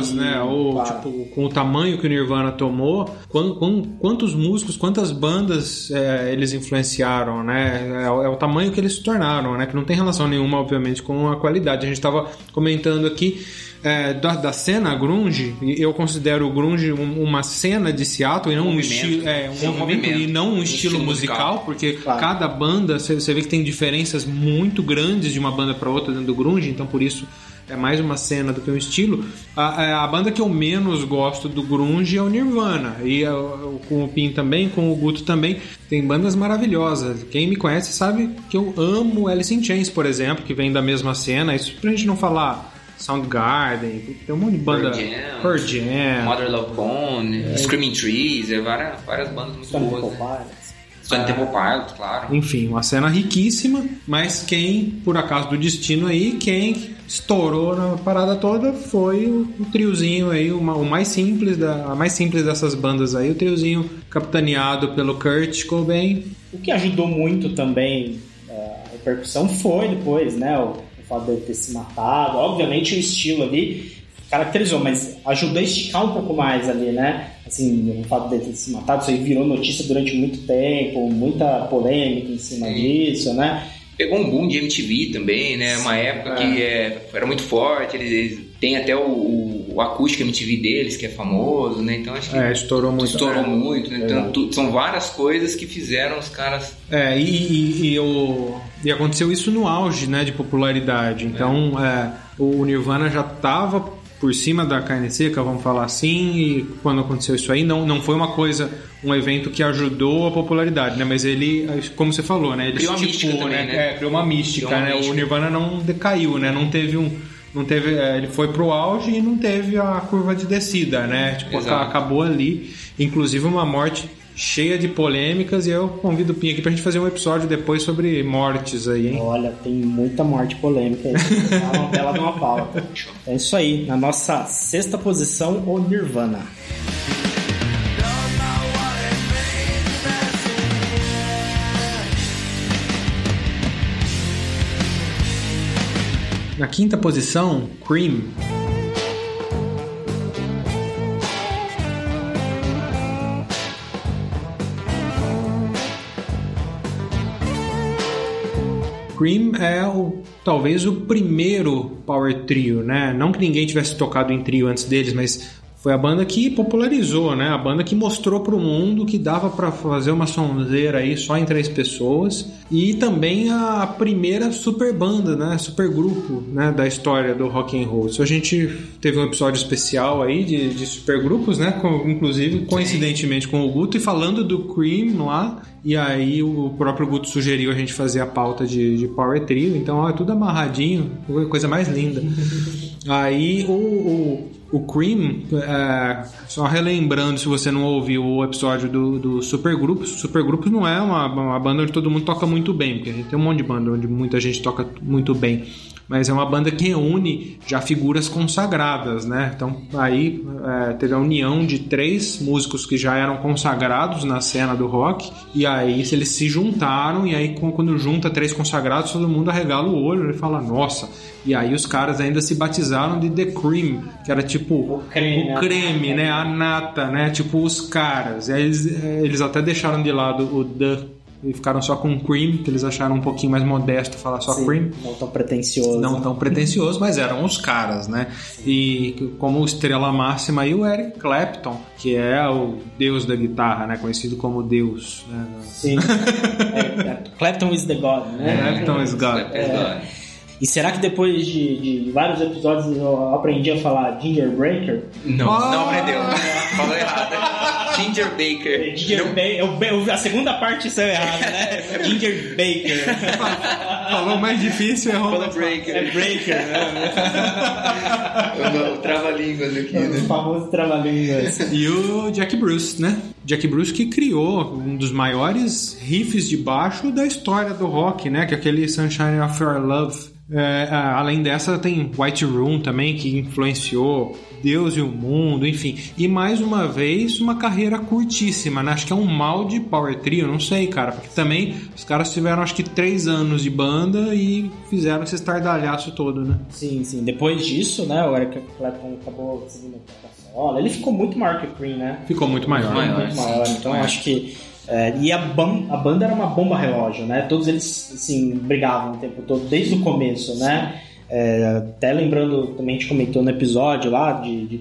Sim, né? O, claro. tipo, com o tamanho que o Nirvana tomou, quan- quan- quantos músicos, quantas bandas é, eles influenciaram, né? É, o- é o tamanho que eles se tornaram, né? Que não tem relação nenhuma, obviamente, com a qualidade. A gente estava comentando aqui é, da, da cena grunge, eu considero o grunge um- uma cena de Seattle e não um, movimento. estilo, é, um um movimento, e não um, Um estilo, estilo musical, musical. porque Claro. cada banda, você vê que tem diferenças muito grandes de uma banda para outra dentro do grunge, então por isso é mais uma cena do que um estilo. A, a- a banda que eu menos gosto do grunge é o Nirvana, e eu- com o Pin também, com o Guto também, tem bandas maravilhosas. Quem me conhece sabe que eu amo Alice in Chains, por exemplo, que vem da mesma cena, isso pra gente não falar Soundgarden, tem um monte de banda. Pearl Jam. Jam. Mother Love Bone, Screaming Trees, é várias, várias bandas muito Stone boas. Stone Temple Pilots, claro. Enfim, uma cena riquíssima, mas quem, por acaso do destino aí, quem estourou na parada toda foi o, triozinho aí, o, ma- o mais simples, da, a mais simples dessas bandas aí, o triozinho capitaneado pelo Kurt Cobain. O que ajudou muito também é, a repercussão foi depois, né? O, o fato dele ter se matado. Obviamente o estilo ali caracterizou, mas ajudou a esticar um pouco mais ali, né? Assim, o fato dele ter se matado, isso aí virou notícia durante muito tempo, muita polêmica em cima Sim. disso, né? Pegou um boom de MTV também, né? Uma época que é, era muito forte, eles, eles têm até o, o, o acústico MTV deles, que é famoso, né? Então acho que É, estourou muito. estourou É. muito, né? Então, tu- são várias coisas que fizeram os caras. É, e, e, e, o- e aconteceu isso no auge né, de popularidade. Então, é, o Nirvana já estava por cima da carne seca, vamos falar assim, e quando aconteceu isso aí, não, não foi uma coisa, um evento que ajudou a popularidade, né? Mas ele, como você falou, né? Ele Criou uma estipou, mística também, né? É, criou uma mística, Criou uma né? O mística. Nirvana não decaiu, né? Não teve um... Não teve, é, ele foi pro auge e não teve a curva de descida, né? Tipo, Exato. acabou ali. Inclusive uma morte cheia de polêmicas e eu convido o Pinho aqui pra gente fazer um episódio depois sobre mortes aí, hein? Olha, tem muita morte polêmica aí. É uma bela de uma pauta. É isso aí. Na nossa sexta posição, o Nirvana. Na quinta posição, Cream. Cream é o, talvez o primeiro power trio, né? Não que ninguém tivesse tocado em trio antes deles, mas foi a banda que popularizou, né? A banda que mostrou pro mundo que dava pra fazer uma sonzeira aí só em três pessoas e também a primeira super banda, né? Super grupo, né? Da história do rock and roll. Isso a gente teve um episódio especial aí de, de super grupos, né? Com- inclusive coincidentemente com o Guto e falando do Cream lá. E aí o próprio Guto sugeriu a gente fazer a pauta de, de Power Trio. Então ó, é tudo amarradinho, coisa mais linda. [LAUGHS] Aí o, o, o Cream, é, só relembrando se você não ouviu o episódio do, do Supergrupos, Supergrupos não é uma, uma banda onde todo mundo toca muito bem, porque tem um monte de banda onde muita gente toca muito bem. Mas é uma banda que reúne já figuras consagradas, né? Então aí é, teve a união de três músicos que já eram consagrados na cena do rock, e aí eles se juntaram, e aí quando junta três consagrados, todo mundo arregala o olho e fala, nossa. E aí os caras ainda se batizaram de The Cream, que era tipo o creme, né? creme, né? A nata, né? Tipo os caras. E aí eles, eh, eles até deixaram de lado o The e ficaram só com Cream, que eles acharam um pouquinho mais modesto falar só Sim, Cream. Não tão pretencioso. Não tão pretencioso, mas eram os caras, né? E como estrela máxima aí o Eric Clapton, que é o deus da guitarra, né? Conhecido como Deus. Né? Sim. [LAUGHS] É, é, Clapton is the God, né? Clapton is God. É. E será que depois de, de vários episódios eu aprendi a falar Ginger Breaker? Não, Ah! não aprendeu. Falou errado. Ginger Baker. Ginger Baker, é o Ba- a segunda parte saiu errada, né? [LAUGHS] Ginger Baker. Falou mais difícil, errou. Falou É Breaker. Breaker, né? [LAUGHS] O trava-línguas aqui, O né? famoso trabalhinhos. E o Jack Bruce, né? Jack Bruce que criou um dos maiores riffs de baixo da história do rock, né? Que é aquele Sunshine of Your Love. É, além dessa, tem White Room também, que influenciou Deus e o Mundo, enfim. E mais uma vez, uma carreira curtíssima, né? Acho que é um mal de Power Trio, não sei, cara. Porque também os caras tiveram, acho que, três anos de banda e fizeram esse estardalhaço todo, né? Sim, sim. Depois disso, né, o Eric Clapton acabou seguindo a solo. Ele ficou muito maior que o Cream, né? Ficou muito maior. Maior. muito maior. Então Maior. acho que. É, e a, ban- a banda era uma bomba relógio, né? Todos eles, assim, brigavam o tempo todo, desde o começo, né? É, até lembrando, também a gente comentou no episódio lá de, de-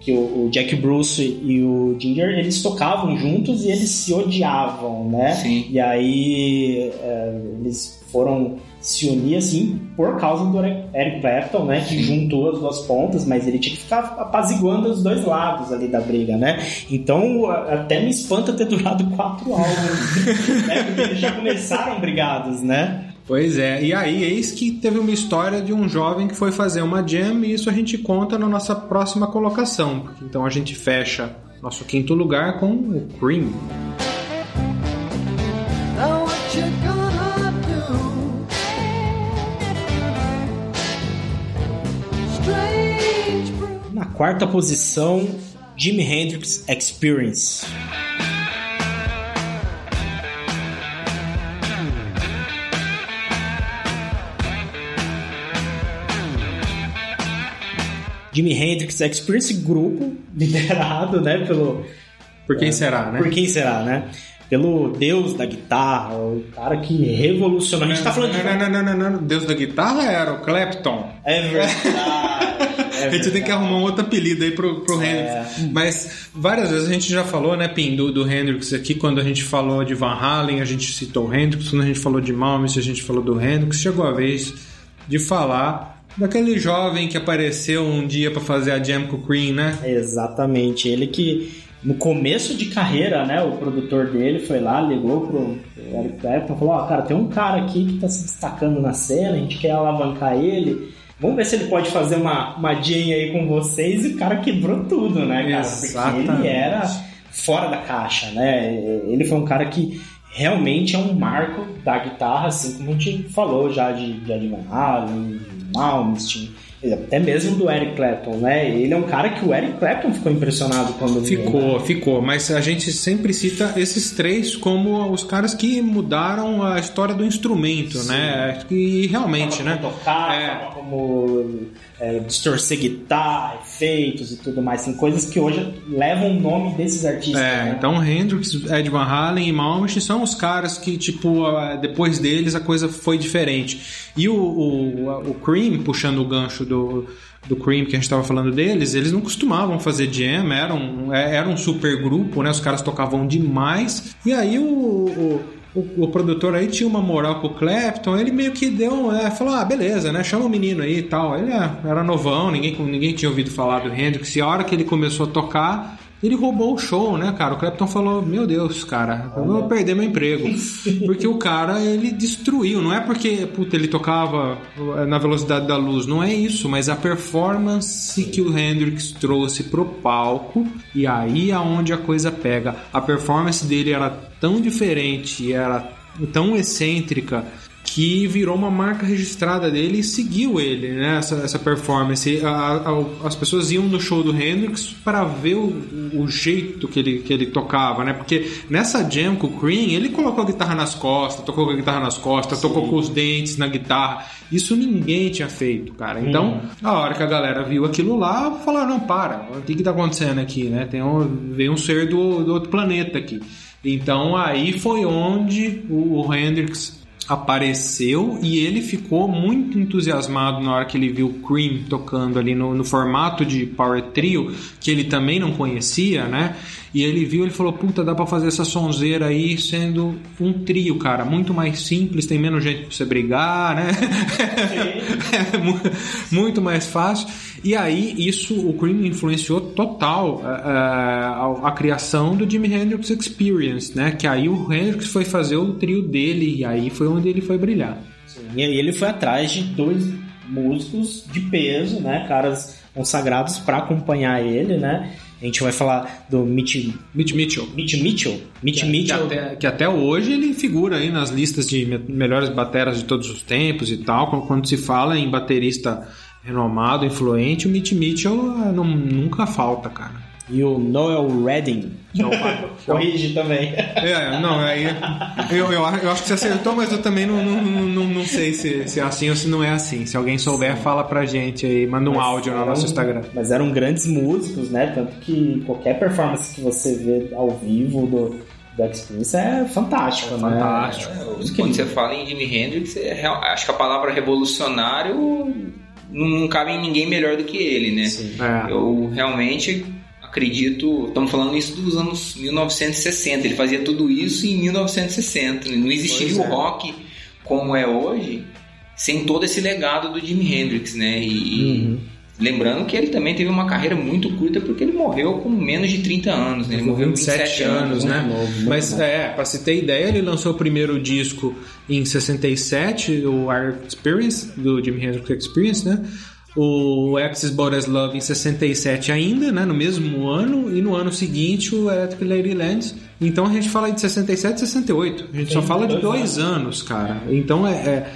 que o, o Jack Bruce e o Ginger eles tocavam juntos e eles se odiavam, né? Sim. E aí é, eles foram se unir assim por causa do Eric Clapton, né? Que juntou as duas pontas, mas ele tinha que ficar apaziguando os dois lados ali da briga, né? Então até me espanta ter [LAUGHS] durado quatro álbuns, né? Porque eles já começaram brigados, né? Pois é, e aí eis que teve uma história de um jovem que foi fazer uma jam e isso a gente conta na nossa próxima colocação. Então a gente fecha nosso quinto lugar com o Cream. Quarta posição, Jimi Hendrix Experience. Jimi Hendrix Experience, grupo liderado, né, pelo Por quem será, né? por quem será, né? Pelo deus da guitarra, o cara que revolucionou. A gente tá falando de Não, não, não, não, não. Deus da guitarra era o Clapton. É verdade. A gente tem que arrumar um outro apelido aí pro, pro É. Hendrix. Mas várias vezes a gente já falou, né, Pim, do, do Hendrix aqui, quando a gente falou de Van Halen, a gente citou o Hendrix, quando a gente falou de Malmsteen, a gente falou do Hendrix. Chegou a vez de falar daquele jovem que apareceu um dia pra fazer a jam com o Cream, né? Exatamente. Ele que no começo de carreira, né, o produtor dele foi lá, ligou pro Eric Clapton, falou: "Ó, cara, tem um cara aqui que tá se destacando na cena, a gente quer alavancar ele. Vamos ver se ele pode fazer uma uma jam aí com vocês". E o cara quebrou tudo, né, cara? Porque Exatamente. ele era fora da caixa, né? Ele foi um cara que realmente é um marco da guitarra, assim como a gente falou já de, de Van Halen, Malmsteen, até mesmo do Eric Clapton, né? Ele é um cara que o Eric Clapton ficou impressionado quando viu, né? Ficou, ficou, mas a gente sempre cita esses três como os caras que mudaram a história do instrumento, né? E realmente, Forma né? como tocar, É. como é, distorcer guitarra, efeitos e tudo mais. Tem coisas que hoje levam o nome desses artistas. É, né? então Hendrix, Ed Van Halen e Malmsteen são os caras que, tipo, depois deles a coisa foi diferente. E o, o, o Cream, puxando o gancho do, do Cream que a gente estava falando deles, eles não costumavam fazer jam, eram, é, era um super grupo, né? Os caras tocavam demais. E aí o, o, o, o produtor aí tinha uma moral com o Clapton, ele meio que deu, é, falou, ah, beleza, né? Chama o menino aí e tal. Ele é, era novão, ninguém, ninguém tinha ouvido falar do Hendrix. E a hora que ele começou a tocar, ele roubou o show, né, cara? O Clapton falou: Meu Deus, cara, eu vou perder meu emprego. [LAUGHS] Porque o cara, ele destruiu. Não é porque, puta, ele tocava na velocidade da luz, não é isso, mas a performance que o Hendrix trouxe pro palco, e aí aonde a coisa pega. A performance dele era tão diferente, era tão excêntrica que virou uma marca registrada dele e seguiu ele, né? Essa, essa performance. A- a- as pessoas iam no show do Hendrix para ver o, o jeito que ele, que ele tocava, né? Porque nessa jam com o Cream, ele colocou a guitarra nas costas, tocou com a guitarra nas costas, tocou com os dentes na guitarra. Isso ninguém tinha feito, cara. Então, a hora que a galera viu aquilo lá, falaram: não, para, o que que tá acontecendo aqui, né? Tem um, veio um ser do, do outro planeta aqui. Então aí foi onde o, o Hendrix apareceu e ele ficou muito entusiasmado na hora que ele viu Cream tocando ali no, no formato de Power Trio, que ele também não conhecia, né? E ele viu, ele falou: Puta, dá pra fazer essa sonzeira aí sendo um trio, cara, muito mais simples, tem menos gente pra você brigar, né? [LAUGHS] É mu- muito mais fácil. E aí, isso, o Cream influenciou total eh, eh, a, a criação do Jimi Hendrix Experience, né? Que aí o Hendrix foi fazer o trio dele e aí foi onde ele foi brilhar. E aí ele foi atrás de dois músicos de peso, né? Caras consagrados para acompanhar ele, né? A gente vai falar do Mitch, Mitch Mitchell. Mitch Mitchell. Mitch Que, Mitchell. até, que até hoje ele figura aí nas listas de me- melhores bateras de todos os tempos e tal. Quando, se fala em baterista renomado, influente, o Mitch Mitchell ah, não- nunca falta, cara. E o Noel Redding. [LAUGHS] É Corrige também. É, não, aí eu, eu, acho- eu acho que você acertou, mas eu também não, não, não, não sei se, se é assim ou se não é assim. Se alguém souber, fala pra gente aí, manda um Mas áudio no nosso Instagram. Mas eram grandes músicos, né? Tanto que qualquer performance que você vê ao vivo do, do Experience é fantástico, né? fantástico. Quando você fala em Jimi Hendrix, é real- acho que a palavra revolucionário não cabe em ninguém melhor do que ele, né? Sim. É. Eu realmente acredito, estamos falando isso dos anos 1960, ele fazia tudo isso em 1960, né? não existiria Pois o é. rock como é hoje sem todo esse legado do Jimi Hendrix, né? E, Uhum. Lembrando que ele também teve uma carreira muito curta porque ele morreu com menos de 30 anos, né? Ele morreu com 27 anos, né? muito novo, muito Mas novo. é, pra você ter ideia, ele lançou o primeiro disco em 67, o Our Experience, do Jimi Hendrix Experience, né? O Axis But As Love em 67 ainda, né? No mesmo ano, e no ano seguinte o Electric Ladyland. Então a gente fala de 67 e 68. A gente só Tem fala de dois dois anos, cara. Então é,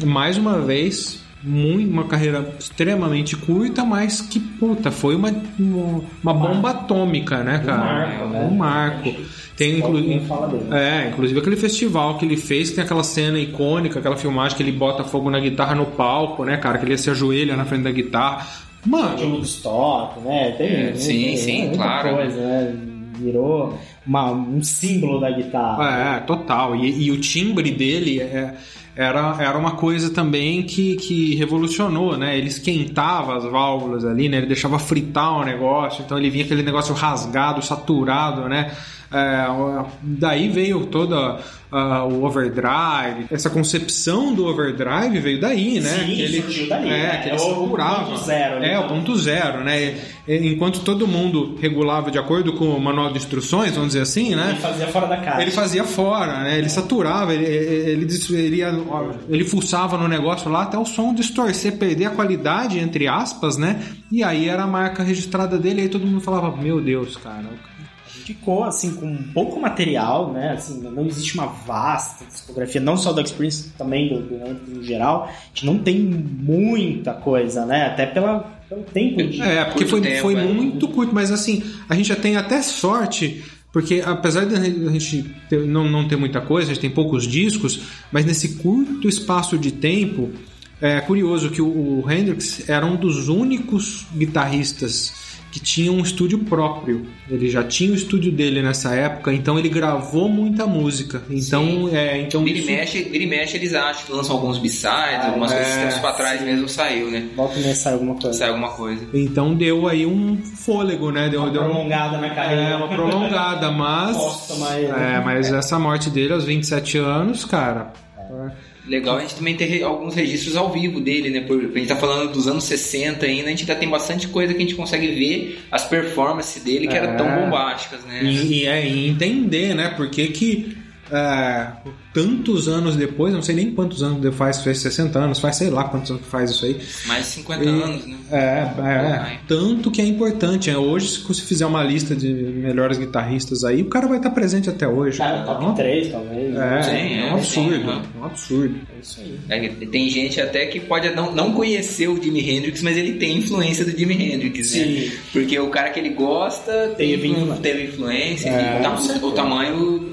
é mais uma vez muito, uma carreira extremamente curta, mas que puta, foi uma, uma, bomba atômica, né, cara? marco, né? Um marco. Tem inclu... Alguém fala dele. É, inclusive aquele festival que ele fez, que tem aquela cena icônica, aquela filmagem que ele bota fogo na guitarra no palco, né, cara? Que ele se ajoelha na frente da guitarra. de Mano, Woodstock, né? Tem, É, sim, tem sim, muita claro. coisa, né? Virou uma- um símbolo da guitarra. é, total. E, e o timbre dele é- era, era uma coisa também que, que revolucionou, né? Ele esquentava as válvulas ali, né? Ele deixava fritar o negócio, então ele vinha aquele negócio rasgado, saturado, né? É, daí veio toda ah, o overdrive, essa concepção do overdrive veio daí, né? Sim, que ele, surgiu daí, é, né? que ele É o ponto zero ali, é, o né? ponto zero, né? Enquanto todo mundo regulava de acordo com o manual de instruções, vamos dizer assim, né? Ele fazia fora da caixa. Ele fazia fora, né? Ele saturava, ele, ele, dis- ele, ia- ele fuçava no negócio lá até o som distorcer, perder a qualidade, entre aspas, né? E aí era a marca registrada dele, e aí todo mundo falava, meu Deus, cara. ficou assim com pouco material, né? Assim, não existe uma vasta discografia, não só do Experience, também do, do no geral. A gente não tem muita coisa, né? Até pela, pelo tempo de. É, porque foi, tempo, foi é. muito curto, mas assim, a gente já tem até sorte, porque apesar de a gente ter- não, não ter muita coisa, a gente tem poucos discos, mas nesse curto espaço de tempo, é curioso que o, o Hendrix era um dos únicos guitarristas que tinha um estúdio próprio. Ele já tinha o estúdio dele nessa época, então ele gravou muita música. Então, é, então e, isso- mexe, vira e mexe, eles acham que lançam alguns b-sides, algumas é, coisas tempos pra trás sim. mesmo saiu, né? Volta e sai alguma coisa. Sai alguma coisa. então deu aí um fôlego, né? Deu, Uma deu um- prolongada na carreira. É, uma prolongada, mas. Posso tomar ele. É, mas essa morte dele aos 27 anos, cara. Legal a gente também ter re- alguns registros ao vivo dele, né? Por, a gente tá falando dos anos 60 ainda, a gente ainda tem bastante coisa que a gente consegue ver as performances dele que eram tão É. bombásticas, né? E, e é, e entender, né? Porque que. É, tantos anos depois, não sei nem quantos anos de- faz, faz 60 anos, faz sei lá quantos anos que faz isso aí. Mais de 50 E- anos, né? É, é, tanto que é importante. é, Hoje, se você fizer uma lista de melhores guitarristas aí, o cara vai estar presente até hoje. Cara, top 3, talvez. É, Sim, é, é, um absurdo. sim. É um absurdo. É isso aí. É, tem gente até que pode não, não conhecer o Jimi Hendrix, mas ele tem influência do Jimi Hendrix, né? Sim. Porque o cara que ele gosta Teve teve, influência. teve influência É, e certeza. o tamanho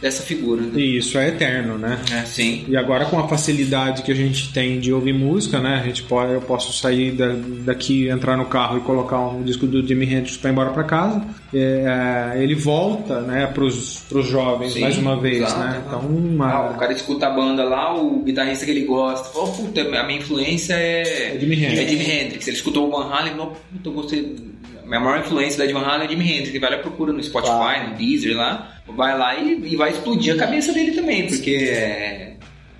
dessa figura, né? E isso é eterno, né? É, sim. E agora com a facilidade que a gente tem de ouvir música, né? A gente pode, eu posso sair da- daqui, entrar no carro e colocar um disco do Jimi Hendrix para ir embora para casa. É, ele volta, né, pros, pros jovens Sim, mais uma vez, exato, né? Então, Ah, uma, o cara escuta a banda lá, o guitarrista que ele gosta, "Oh, puta, a minha influência é, É Jimi Hendrix." é Jimi Hendrix. Ele escutou o Van Halen e puta, eu gostei. Minha maior influência da Van Halen é Jimi Hendrix. Ele vai lá e procura no Spotify, Claro. no Deezer lá, vai lá e, e vai explodir a cabeça dele também, porque é,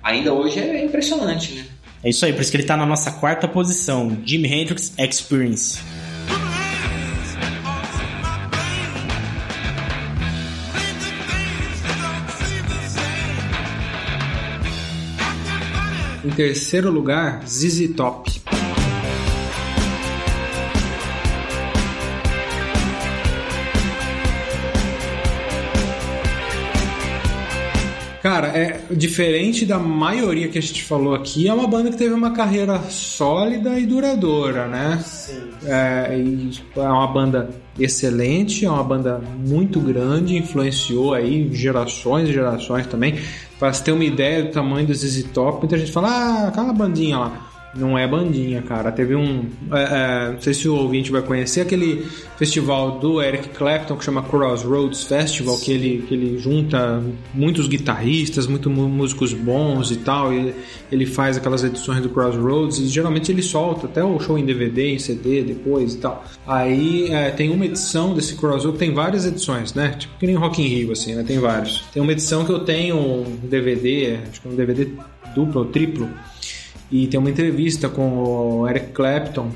ainda hoje é impressionante, né? É isso aí, por isso que ele tá na nossa quarta posição. Jimi Hendrix Experience. em terceiro lugar, ZZ Top. Cara, é diferente da maioria que a gente falou aqui, é uma banda que teve uma carreira sólida e duradoura, né? Sim. É, e é uma banda excelente, é uma banda muito grande, influenciou aí gerações e gerações também. Para você ter uma ideia do tamanho do ZZ Top, muita gente fala, ah, aquela bandinha lá. Não é bandinha, cara. Teve um. é, é, não sei se o ouvinte vai conhecer aquele festival do Eric Clapton que chama Crossroads Festival, que ele, que ele junta muitos guitarristas, muitos mu- músicos bons e tal. E ele faz aquelas edições do Crossroads e geralmente ele solta até o show em DVD, em CD depois e tal. Aí é, tem uma edição desse Crossroads, tem várias edições, né? Tipo que nem Rock in Rio, assim, né? Tem vários. Tem uma edição que eu tenho um DVD, acho que é um DVD duplo ou triplo. E tem uma entrevista com o Eric Clapton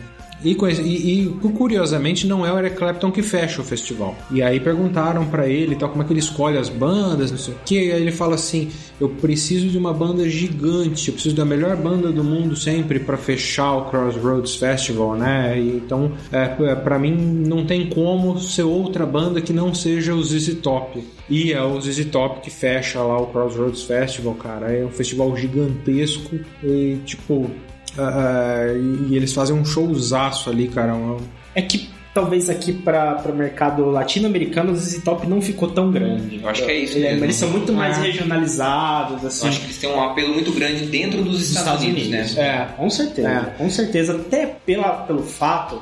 E, e- e, curiosamente não é o Eric Clapton que fecha o festival. E aí perguntaram pra ele tal, como é que ele escolhe as bandas, não sei o que. Aí ele fala assim: eu preciso de uma banda gigante, eu preciso da melhor banda do mundo sempre pra fechar o Crossroads Festival, né? E, então, é, é, para mim não tem como ser outra banda que não seja o ZZ Top. E é o ZZ Top que fecha lá o Crossroads Festival, cara. É um festival gigantesco e tipo ah, e eles fazem um showzaço ali, cara. É que talvez aqui para o mercado latino-americano o ZZ Top não ficou tão grande. Eu acho que é isso Ele- mesmo. Eles são muito mais É. regionalizados, Eu assim. acho que eles têm um apelo muito grande dentro dos dos Estados, Unidos, né? É, com certeza. É. Com certeza. Até pela, pelo fato,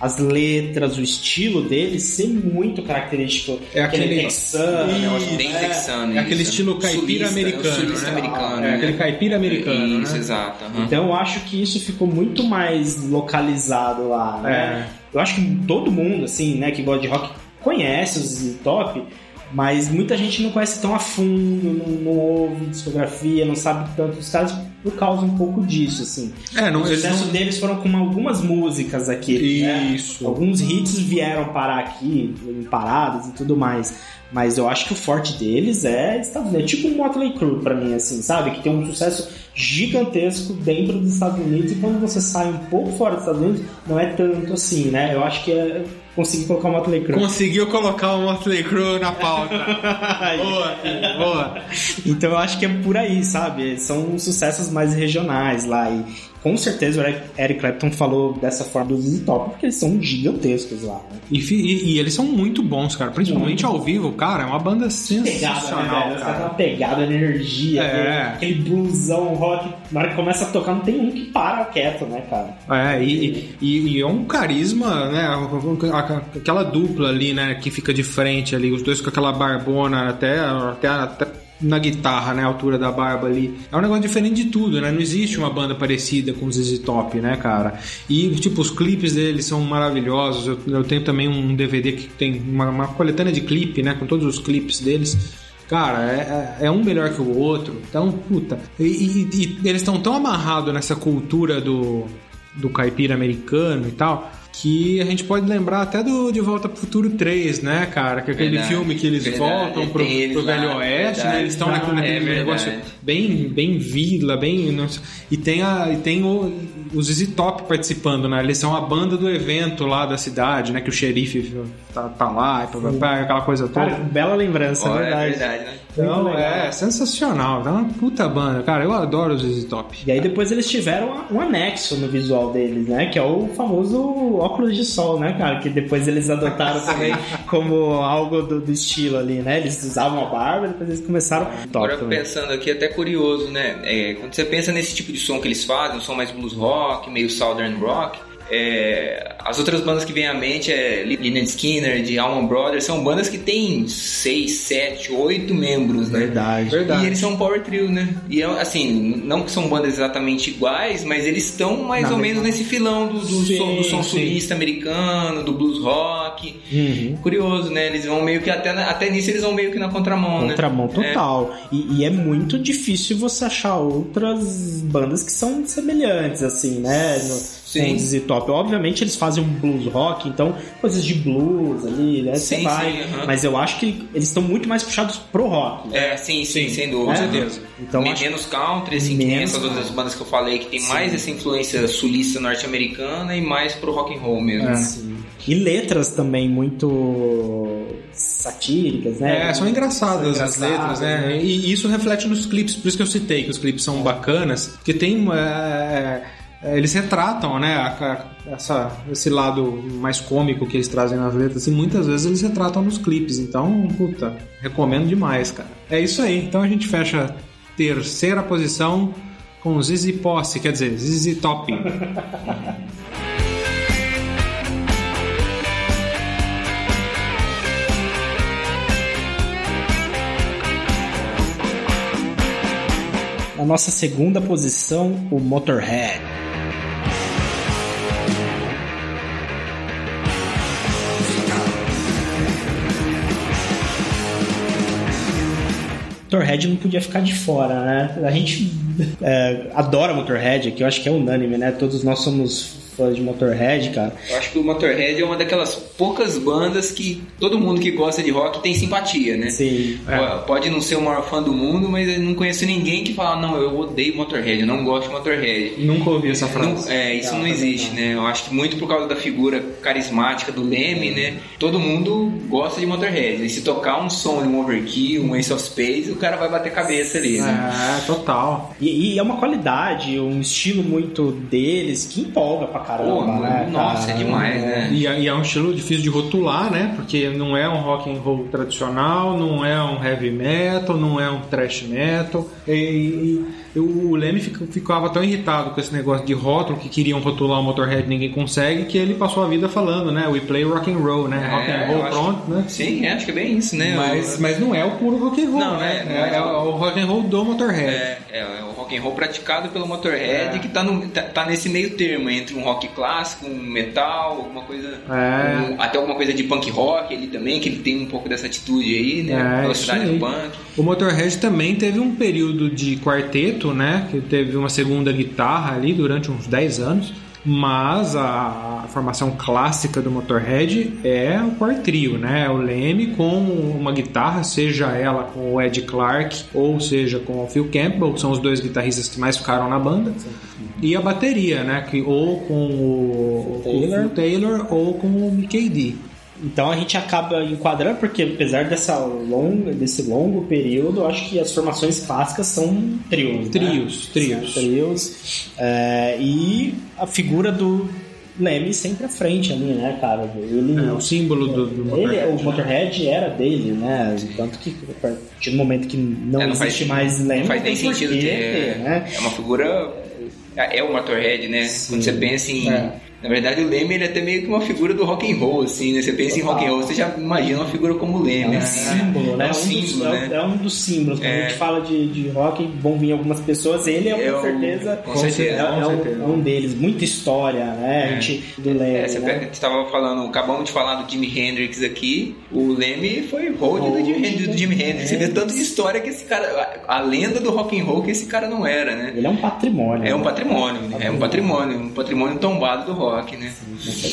as letras, o estilo deles ser muito característico. É aquele- texano. É negócio bem né? texano. É aquele isso. estilo caipira americano, é o sulista né? americano. É, né? aquele caipira americano, Isso, né? exato. aham. Então eu acho que isso ficou muito mais localizado lá, né? Eu acho que todo mundo, assim, né, que gosta de rock conhece os Top, mas muita gente não conhece tão a fundo, não, não ouve discografia, não sabe tanto dos caras por causa um pouco disso, assim. É, não, o sucesso não... deles foram com algumas músicas aqui. né? Isso. Alguns hits vieram parar aqui, em paradas e tudo mais. Mas eu acho que o forte deles é. É tipo um Motley Crue pra mim, assim, sabe? Que tem um sucesso gigantesco dentro dos Estados Unidos e quando você sai um pouco fora dos Estados Unidos, não é tanto assim, né? Eu acho que é conseguir colocar o Motley Crue. Conseguiu colocar o Motley Crue na pauta. [LAUGHS] boa, filho, boa. Então eu acho que é por aí, sabe? São sucessos mais regionais lá. E com certeza o Eric- Clapton falou dessa forma dos ZZ Top, porque eles são gigantescos lá. Né? E, e- e eles são muito bons, cara. Principalmente ao vivo, cara. É uma banda Pegada, né, sensacional, caras têm cara. uma pegada energia, É. aquele- bluesão rock. Na hora que começa a tocar, não tem um que para quieto, né, cara? É, e, e- e é um carisma, né? Aquela dupla ali, né? Que fica de frente ali, os dois com aquela barbona até, até, até na guitarra, né? A altura da barba ali. É um negócio diferente de tudo, né? Não existe uma banda parecida com os ZZ Top, né, cara? E, tipo, os clipes deles são maravilhosos. Eu, eu tenho também um DVD que tem uma, uma coletânea de clipe, né? Com todos os clipes deles. Cara, é, é- é um melhor que o outro. Então, puta. E, e- e eles estão tão amarrados nessa cultura do, do caipira americano e tal. Que a gente pode lembrar até do De Volta pro Futuro 3, né, cara? Que é aquele Verdade, filme que eles verdade. voltam pro, Tem eles pro lá, Velho Oeste, verdade. né? Eles estão naquele, É naquele negócio bem, bem vila, bem. não E tem, a, e tem o, os ZZ Top participando, né? Eles são a banda do evento lá da cidade, né? Que o xerife tá, tá lá, e pá, pá, pá, aquela coisa toda. Cara, bela lembrança, Ó, é é verdade. verdade, né? Então, é sensacional. É uma puta banda. Cara, eu adoro os ZZ Top. E aí depois eles tiveram um anexo no visual deles, né? Que é o famoso óculos de sol, né, cara? Que depois eles adotaram [LAUGHS] também como algo do, do estilo ali, né? Eles usavam a barba, depois eles começaram... Top Agora também. pensando aqui, até curioso, né? É, quando você pensa nesse tipo de som que eles fazem, um som mais blues rock, meio southern rock, é, as outras bandas que vêm à mente é Lynyrd Skinner, de Allman Brothers, são bandas que têm 6, 7, 8 membros, né? Verdade. Verdade. E eles são um power trio, né? E é, assim, não que são bandas exatamente iguais, mas eles estão mais Na ou menos nesse filão do, do Sim, som, do som sulista americano, do blues rock. Uhum. Curioso, né? Eles vão meio que até, até nisso eles vão meio que na contramão, né? Contramão É. total. E, e é muito difícil você achar outras bandas que são semelhantes, assim, né? No, Sim. ZZ Top. Obviamente eles fazem um blues rock, então coisas de blues ali, né? Sim, vai. sim, aham. Mas eu acho que eles estão muito mais puxados pro rock. né? É, sim, sim, sem dúvida. Com certeza. Então menos country, assim, que Menos essas outras country. bandas que eu falei, que tem Sim. mais essa influência sulista norte-americana e mais pro rock and roll mesmo. É. Sim. E letras também muito satíricas, né? É, são engraçadas São as letras, né? E isso reflete nos clipes, por isso que eu citei que os clipes são bacanas, porque tem. é, é, eles retratam, né, a- a- essa, esse lado mais cômico que eles trazem nas letras, e muitas vezes eles retratam nos clipes, então, puta, recomendo demais, cara. É isso aí, então a gente fecha terceira posição com ZZ Posse, quer dizer, ZZ Top. Na nossa segunda posição, o Motorhead. Motorhead não podia ficar de fora, né? A gente é, adora Motorhead aqui, eu acho que é unânime, né? Todos nós somos fãs de Motorhead, cara. Eu acho que o Motorhead é uma daquelas poucas bandas que todo mundo que gosta de rock tem simpatia, né? Sim. P- Pode não ser o maior fã do mundo, mas eu não conheço ninguém que fala, não, eu odeio Motorhead, eu não gosto de Motorhead. Nunca ouvi essa frase. Não- é, isso Não, não, existe, não. né? Eu acho que muito por causa da figura carismática do Leme, né? Todo mundo gosta de Motorhead. E se tocar um som de um Overkill, um Ace of Spades, o cara vai bater cabeça ali, né? É, total. E, e é uma qualidade, um estilo muito deles que empolga pra caramba. Pô, né, nossa, cara? é demais, né? E, é- e é um estilo difícil de rotular, né? Porque não é um rock and roll tradicional, não é um heavy metal, não é um thrash metal. E, e- e o Leme fica- ficava tão irritado com esse negócio de rótulo que queriam rotular o Motorhead e ninguém consegue que ele passou a vida falando, né? We play rock and roll, né? rock and É, roll eu acho- pronto, né? Sim, é, acho que é bem isso, né? Mas, mas não é o puro rock and roll, Não, né? é, É, é. o rock and roll do Motorhead. É, é, o rock and roll praticado pelo Motorhead É. que tá, no, tá, tá nesse meio termo entre um rock clássico, um metal, alguma coisa. É. um- até alguma coisa de punk rock ele também, que ele tem um pouco dessa atitude aí, né? É, velocidade do punk. O Motorhead também teve um período de quarteto, né? Que teve uma segunda guitarra ali durante uns 10 anos. Mas a, a formação clássica do Motorhead é o quartrio, né? O Leme com uma guitarra, seja ela com o Ed Clark ou seja com o Phil Campbell, que são os dois guitarristas que mais ficaram na banda. E a bateria, né? Que, ou com o, Taylor. o Taylor ou com o Mickey D. Então a gente acaba enquadrando, porque apesar dessa longa, desse longo período, eu acho que as formações clássicas são trios. né? Trios, trios. São trios. É, e a figura do Leme sempre à frente ali, né, cara? Ele, É, o símbolo do, do ele, Motorhead. o Motorhead era dele, né? Tanto que a partir do momento que não, É, não existe faz- mais Leme, Não faz nem sentido porquê ter. né? É uma figura. É é o Motorhead, né? Quando você pensa em. É. Na verdade, o Leme ele é até meio que uma figura do rock and roll, assim, né? Você pensa em rock and roll, você já imagina uma figura como o É Leme, um assim, símbolo, né? É um símbolo, dos, né? é um dos símbolos. Quando É. a gente fala de, de rock, vão vir algumas pessoas. Ele é, É com o- certeza. com certeza, é, com é um, certeza. é um deles. Muita história, né? A gente, do Leme. É, você né? pega, a gente tava falando, acabamos de falar do Jimi Hendrix aqui. O Leme foi hold do Jimi, Hendrix- do Jimi Hendrix. Você vê de história que esse cara. A, a lenda do rock and roll que esse cara não era, né? Ele é um patrimônio. É um né? patrimônio, né? é um patrimônio, um patrimônio tombado do rock, né?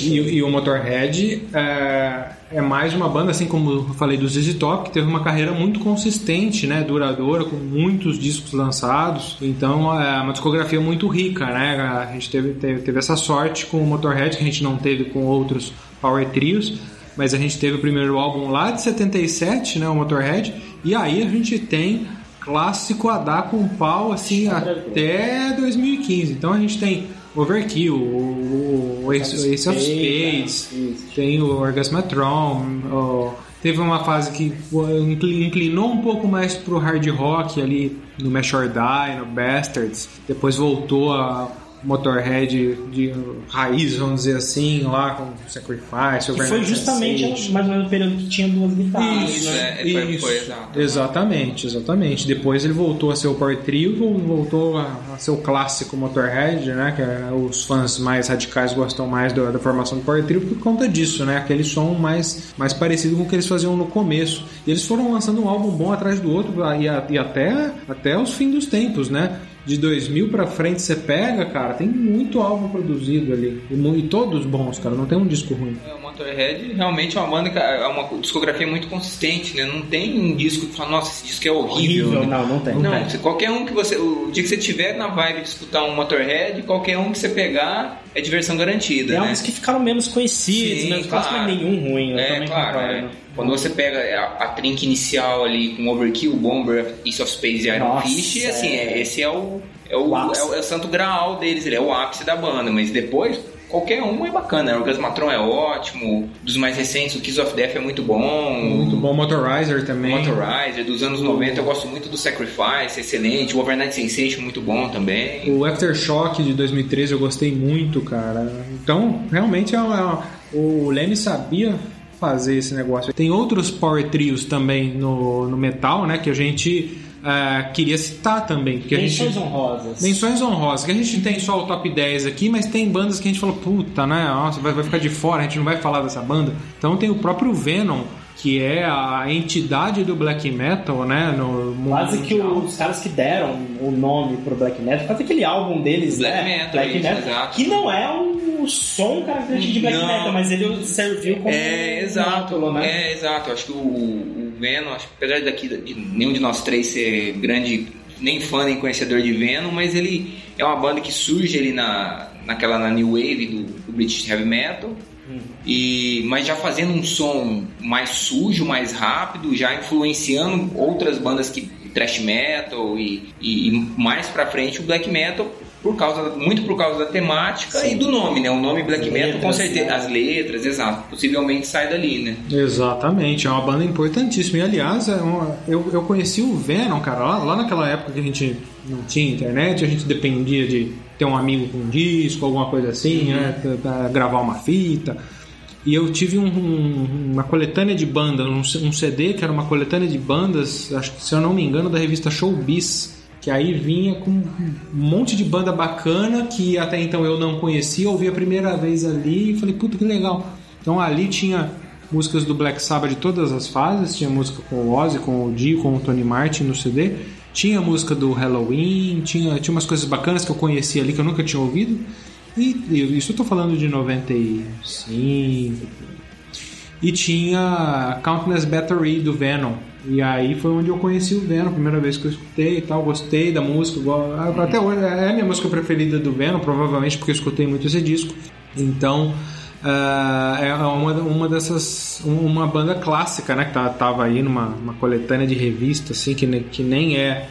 E, e o Motorhead é, é mais uma banda, assim como eu falei do ZZ Top, que teve uma carreira muito consistente, né, duradoura, com muitos discos lançados. Então é uma discografia muito rica, né? A gente teve, teve, teve essa sorte com o Motorhead que a gente não teve com outros power trios. Mas a gente teve o primeiro álbum lá de 77, né, o Motorhead, e aí a gente tem clássico a dar com pau assim até 2015. Então a gente tem Overkill, o, o Ace, Ace of Spades, tem o Orgasmatron, o- teve uma fase que inclinou um pouco mais pro hard rock ali no Mesh or Die, no Bastards, depois voltou a Motorhead de raiz, vamos dizer assim, lá com Sacrifice, Que foi justamente Sensation. mais ou menos o período que tinha duas guitarras. Isso, né? é, foi- isso. foi exato. Exatamente, exatamente. Depois ele voltou a ser o Power Trio, voltou a, a ser o clássico Motorhead, né? Que é, os fãs mais radicais gostam mais da, da formação do Power Trio por conta disso, né? Aquele som mais, mais parecido com o que eles faziam no começo. E eles foram lançando um álbum bom atrás do outro e, a- e até, até os fins dos tempos, né? De 2000 pra frente você pega, cara, tem muito álbum produzido ali. E, e todos bons, cara, não tem um disco ruim. É, O Motorhead realmente é uma banda que é uma discografia muito consistente, né? Não tem um disco que fala, nossa, esse disco é horrível. Horrível, né? não, não tem. Não, se qualquer um que você. O dia que você tiver na vibe de escutar um Motorhead, qualquer um que você pegar é diversão garantida. Tem né? alguns que ficaram menos conhecidos, Sim, quase não é claro. nenhum ruim. É, claro. concordo. é. Quando você pega a, a trinca inicial ali com Overkill, Bomber, Ace of Space e Iron Nossa, Fist, assim, é. é, esse é o, é o, é o, é o santo graal deles, ele é o ápice da banda, mas depois qualquer um é bacana. O Orgasmatron é ótimo, dos mais recentes, o Kiss of Death é muito bom. Muito bom Motorizer também. Motorizer, dos anos 90 eu gosto muito do Sacrifice, excelente. O Overnight Sensation, muito bom também. O Aftershock de 2013 eu gostei muito, cara. Então, realmente, é uma- o Leme sabia fazer esse negócio. Tem outros power trios também no, no metal, né? Que a gente ah, queria citar também. Porque a Menções gente... honrosas. Menções honrosas, que a gente tem só o top 10 aqui, mas tem bandas que a gente falou, puta, né? Nossa, vai, vai ficar de fora, a gente não vai falar dessa banda. Então tem o próprio Venom, que é a entidade do black metal, né? No mundo Quase que mundial. os caras que deram o nome pro Black Metal, quase aquele álbum deles, Black né? Metal, Black isso, Metal, exato. que não é um o som característico de black Não. metal, mas ele serviu como É, um exato. né? É, exato. Acho que o, o Venom, acho que apesar daqui de nenhum de nós três ser grande, nem fã nem conhecedor de Venom, mas ele é uma banda que surge ali na, naquela na New Wave do, do British Heavy Metal. E, mas já fazendo um som mais sujo, mais rápido, já influenciando outras bandas que thrash metal e, e, e mais pra frente o black metal por causa muito por causa da temática Sim. e do nome, né? O nome black metal com certeza né? as letras, exato, possivelmente sai dali, né? Exatamente, é uma banda importantíssima. E aliás, é uma- eu, eu conheci o Venom, cara, lá, lá naquela época que a gente não tinha internet, a gente dependia de ter um amigo com um disco, alguma coisa assim, né? Pra, pra gravar uma fita. E eu tive um- um- uma coletânea de bandas, um, um CD que era uma coletânea de bandas, acho que se eu não me engano, da revista Showbiz. Que aí vinha com um monte de banda bacana que até então eu não conhecia, ouvi a primeira vez ali e falei, puta que legal. Então ali tinha músicas do Black Sabbath de todas as fases, tinha música com o Ozzy, com o Dio, com o Tony Martin no CD, tinha música do Halloween, tinha, tinha umas coisas bacanas que eu conhecia ali que eu nunca tinha ouvido. E, isso eu tô falando de 95. E tinha Countless Battery do Venom. E aí foi onde eu conheci o Venom, primeira vez que eu escutei e tal, gostei da música. go- Até hoje é a minha música preferida do Venom, provavelmente porque eu escutei muito esse disco. Então ah, é uma, uma dessas. uma banda clássica, né? Que tá- tava aí numa uma coletânea de revista, assim, que, ne- que nem é.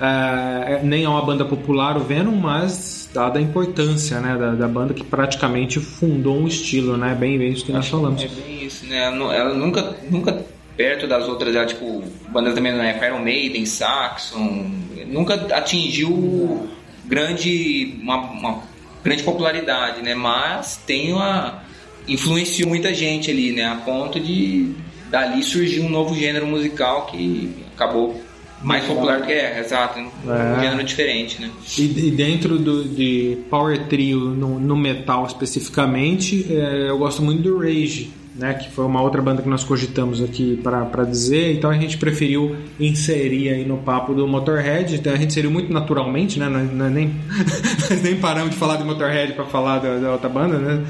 ah, é- nem é uma banda popular o Venom, mas dada a importância né, da, da banda que praticamente fundou um estilo, né? Bem, bem isso que nós falamos. É bem isso, né? Ela nunca, nunca perto das outras, ela, tipo, bandas também não é Iron Maiden, Saxon, nunca atingiu grande, uma, uma grande popularidade, né? Mas tem uma influenciou muita gente ali, né? A ponto de dali surgir um novo gênero musical que acabou mais popular do que é, exato, um É. gênero diferente, né? E, e dentro do, de Power Trio, no, no metal especificamente, é, eu gosto muito do Rage, né, que foi uma outra banda que nós cogitamos aqui para dizer, então a gente preferiu inserir aí no papo do Motorhead, então a gente inseriu muito naturalmente, né, nós, nós nem, [LAUGHS] nós nem paramos de falar de Motorhead para falar da, da outra banda, né,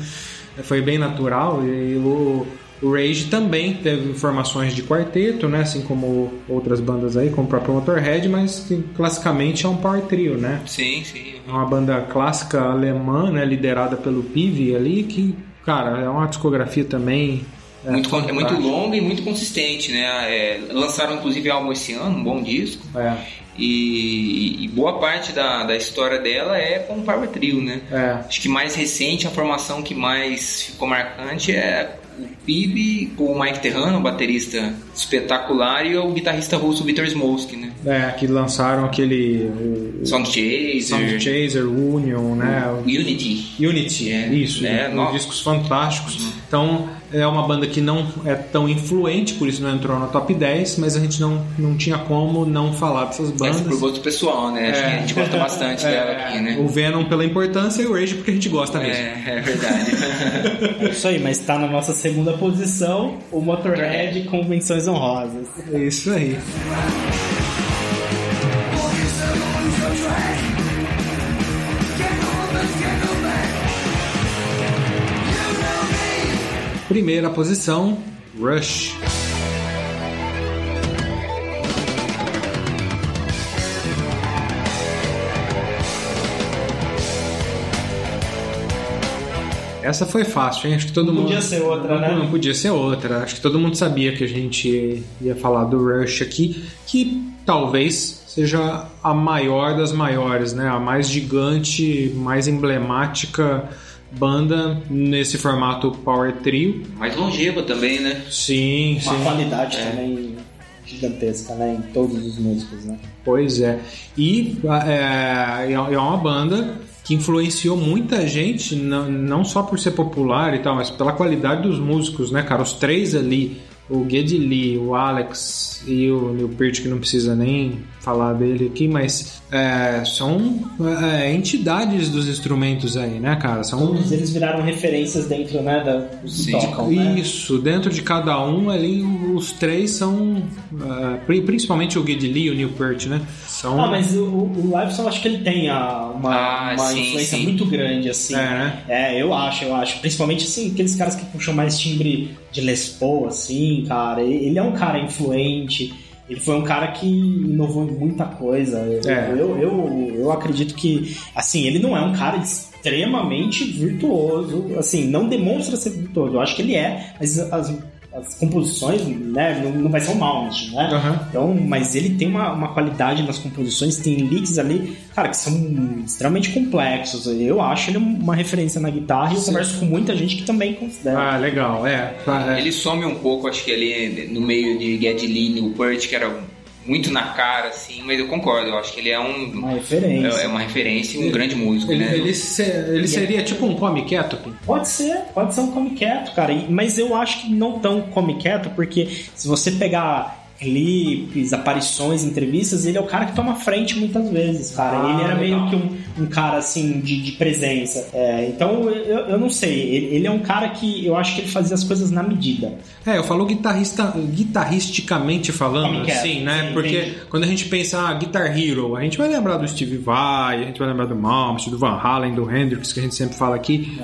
foi bem natural. E o, o Rage também teve formações de quarteto, né, assim como outras bandas aí, como o próprio Motorhead, mas que classicamente é um power trio, né, Sim, sim. é uma banda clássica alemã, né, liderada pelo Pivi ali, que, cara, é uma discografia também. É, muito, é muito longa e muito consistente, né? É, lançaram inclusive álbum esse ano, um bom disco. É, E, e boa parte da, da história dela é com o Power Trio, né? é. Acho que mais recente, a formação que mais ficou marcante é o PIB o Mike Terrano, um baterista espetacular, e o guitarrista russo Vitor Smolsky, né? É, que lançaram aquele. O, Sound Chaser, Sound Chaser, Union, né? Unity. Unity, É, isso, é, né? discos fantásticos. Então, é uma banda que não é tão influente, por isso não entrou no top 10, mas a gente não, não tinha como não falar dessas Mas bandas. por gosto pessoal, né? Acho É. que a gente gosta bastante dela aqui, né? O Venom pela importância e o Rage porque a gente gosta mesmo. É, é verdade. É [LAUGHS] isso aí, mas tá na nossa segunda posição o Motorhead com menções honrosas. É isso aí. Primeira posição, Rush. Essa foi fácil, hein? Acho que todo Não mundo. podia ser outra, não, né? Não podia ser outra. Acho que todo mundo sabia que a gente ia falar do Rush aqui, que talvez seja a maior das maiores, né? A mais gigante, mais emblemática banda nesse formato Power Trio. Mais longeva também, né? Sim, Uma sim. qualidade também gigantesca, né? Em todos os músicos, né? Pois é. E é, é uma banda que influenciou muita gente, não, não só por ser popular e tal, mas pela qualidade dos músicos, né, cara? Os três ali o Geddy Lee, o Alex e o Neil Peart, que não precisa nem falar dele aqui, mas é, são é, entidades dos instrumentos aí, né, cara? São Todos eles viraram referências dentro, né, da, dos Sim. tocam, né? Isso, dentro de cada um ali, os três são. é, pri- principalmente o Geddy Lee e o Neil Peart, né? São. Ah, mas o, o Liveson acho que ele tem a- uma, Ah, uma sim, influência sim. muito grande, assim. É, né? É, eu acho, eu acho. Principalmente, assim, aqueles caras que puxam mais timbre de Les Paul, assim, cara. Ele é um cara influente. Ele foi um cara que inovou em muita coisa. Eu, É. eu, eu, eu acredito que, assim, ele não é um cara extremamente virtuoso. Assim, não demonstra ser virtuoso. Eu acho que ele é, mas as, as composições, né, não, não vai ser um Mount, né? Aham. Então, mas ele tem uma, uma qualidade nas composições, tem leaks ali, cara, que são extremamente complexos. Eu acho ele uma referência na guitarra e eu converso com muita gente que também considera. Ah, legal, é. é. Ele some um pouco, acho que ali no meio de Geddy Lee e Neil Peart, que era muito na cara, assim, mas eu concordo, eu acho que ele é um... Uma referência. É é uma referência e um grande músico, Ele, né? ele, se- ele seria tipo um come quieto, Pim? Pode ser, pode ser um come quieto, cara. Mas eu acho que não tão come quieto, porque se você pegar clipes, aparições, entrevistas, ele é o cara que toma frente muitas vezes, cara. Ah, ele era legal. meio que um, um cara assim de, de presença. É, então eu, eu não sei. Ele, ele é um cara que eu acho que ele fazia as coisas na medida. É, eu falo guitarrista, guitarristicamente falando, quieto, assim, né? sim, Porque entendi. quando a gente pensa, ah, Guitar Hero, a gente vai lembrar do Steve Vai, a gente vai lembrar do Malmsteen, do Van Halen, do Hendrix, que a gente sempre fala aqui,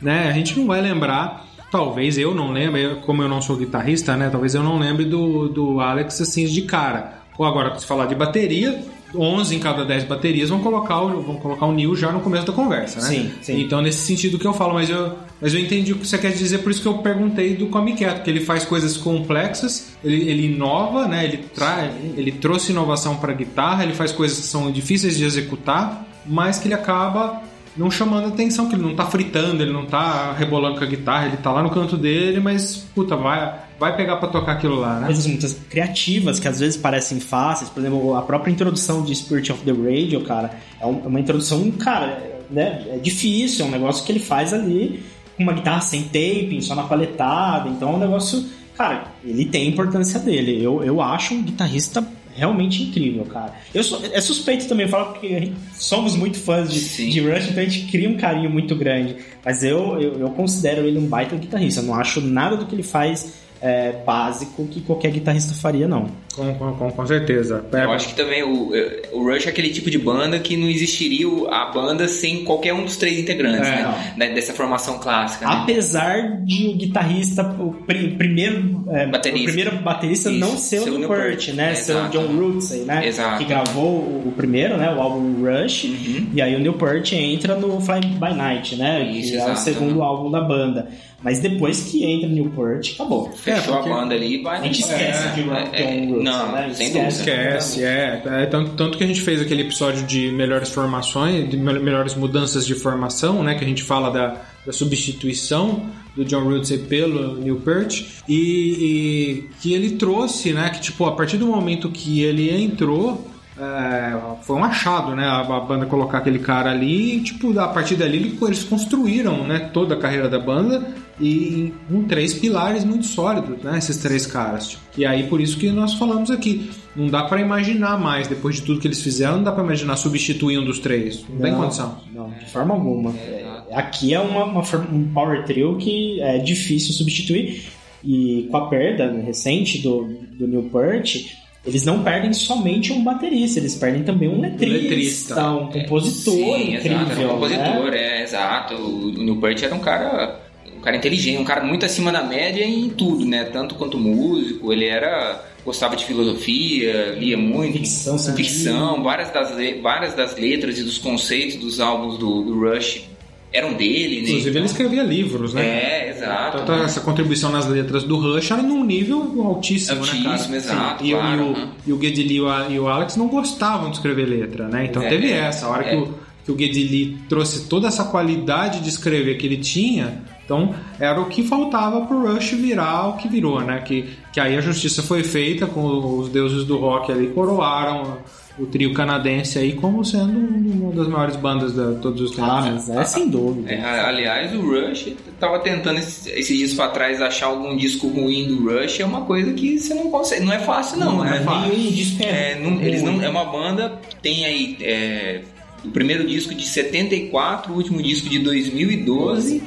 né? A gente não vai lembrar, talvez eu não lembre, como eu não sou guitarrista, né? Talvez eu não lembre do, do Alex assim de cara. Ou agora, se falar de bateria, 11 em cada 10 baterias vão colocar o, vão colocar o Neil já no começo da conversa, né? Sim, sim. Então, nesse sentido que eu falo, mas eu, mas eu entendi o que você quer dizer, por isso que eu perguntei do Quieto, que ele faz coisas complexas, ele, ele inova, né? Ele, traz, ele trouxe inovação para guitarra, ele faz coisas que são difíceis de executar, mas que ele acaba não chamando atenção, que ele não tá fritando, ele não tá rebolando com a guitarra, ele tá lá no canto dele, mas, puta, vai, vai pegar para tocar aquilo lá, né? Coisas muito criativas que às vezes parecem fáceis. Por exemplo, a própria introdução de Spirit of the Radio, cara, é é uma introdução, cara, né, é difícil, é um negócio que ele faz ali com uma guitarra sem taping, só na paletada. Então é um negócio, cara, ele tem a importância dele. Eu, eu acho um guitarrista realmente incrível, cara. Eu sou, é suspeito também falar porque somos muito fãs de, Sim. de Rush, então a gente cria um carinho muito grande. Mas eu, eu, eu considero ele um baita guitarrista. Eu não acho nada do que ele faz é, básico que qualquer guitarrista faria, não. Com, com, com, certeza. É, Eu acho que também o, o Rush é aquele tipo de banda que não existiria a banda sem qualquer um dos três integrantes, É, né? Da- Dessa formação clássica, né? Apesar de o guitarrista, o pri- primeiro, é, Baterista. o primeiro baterista Isso, não ser o Neil Peart, né? É, ser o. John Rootsey, né? Exato. Que gravou o, o primeiro, né? O álbum Rush. Uhum. E aí o Neil Peart entra no Fly By Night, né? Isso, que é o segundo álbum da banda. Mas depois que entra o Neil Peart, acabou. Fechou É, porque- a banda ali e vai. A gente esquece É, de John é, é, Roots, Não, né? sem Esquece. dúvida. Esquece, é. É, tanto, tanto que a gente fez aquele episódio de melhores formações, de mel- melhores mudanças de formação, né? Que a gente fala da, da substituição do John Rootsey pelo Neil Peart e, e que ele trouxe, né? Que tipo, a partir do momento que ele entrou, é, foi um achado, né? A, a banda colocar aquele cara ali e, tipo, a partir dali ele- eles construíram, né? Toda a carreira da banda e com três pilares muito sólidos, né? Esses três caras. E aí por isso que nós falamos aqui, não dá pra imaginar mais depois de tudo que eles fizeram, não dá pra imaginar substituir um dos três. Não, tem condição. Não, de forma alguma. É, aqui é uma, uma um power trio que é difícil substituir. E com a perda né, recente do, do Neil Peart, eles não perdem somente um baterista, eles perdem também um letrista, letrista. um compositor Sim, incrível. exato, um compositor, né? é, exato. O, Peart era um cara, um cara inteligente, um cara muito acima da média em tudo, né? Tanto quanto músico, ele era gostava de filosofia, lia muito, Ficção ficção, várias das várias das letras e dos conceitos dos álbuns do, do Rush eram dele, né? Inclusive ele escrevia livros, né? É, exato. Tanto essa contribuição nas letras do Rush era num nível altíssimo, né, cara? Altíssimo, exato, E, o- claro, e o, né? e o Geddy e o- e o Alex não gostavam de escrever letra, né? Então É, teve é, essa. A hora é. que, o, que o Geddy Lee trouxe toda essa qualidade de escrever que ele tinha, então era o que faltava pro Rush virar o que virou, né? Que, que aí a justiça foi feita com os deuses do rock ali, coroaram o trio canadense aí como sendo uma das maiores bandas de todos os tempos. Ah, mas é sem dúvida. É, aliás, o Rush tava tentando esses, esses dias pra trás achar algum disco ruim do Rush, é uma coisa que você não consegue. Não é fácil, não, Não é né? fácil. Nenhum disco É, é, não- eles não, é uma banda que tem aí é, o primeiro disco de 74, o último disco de 2012.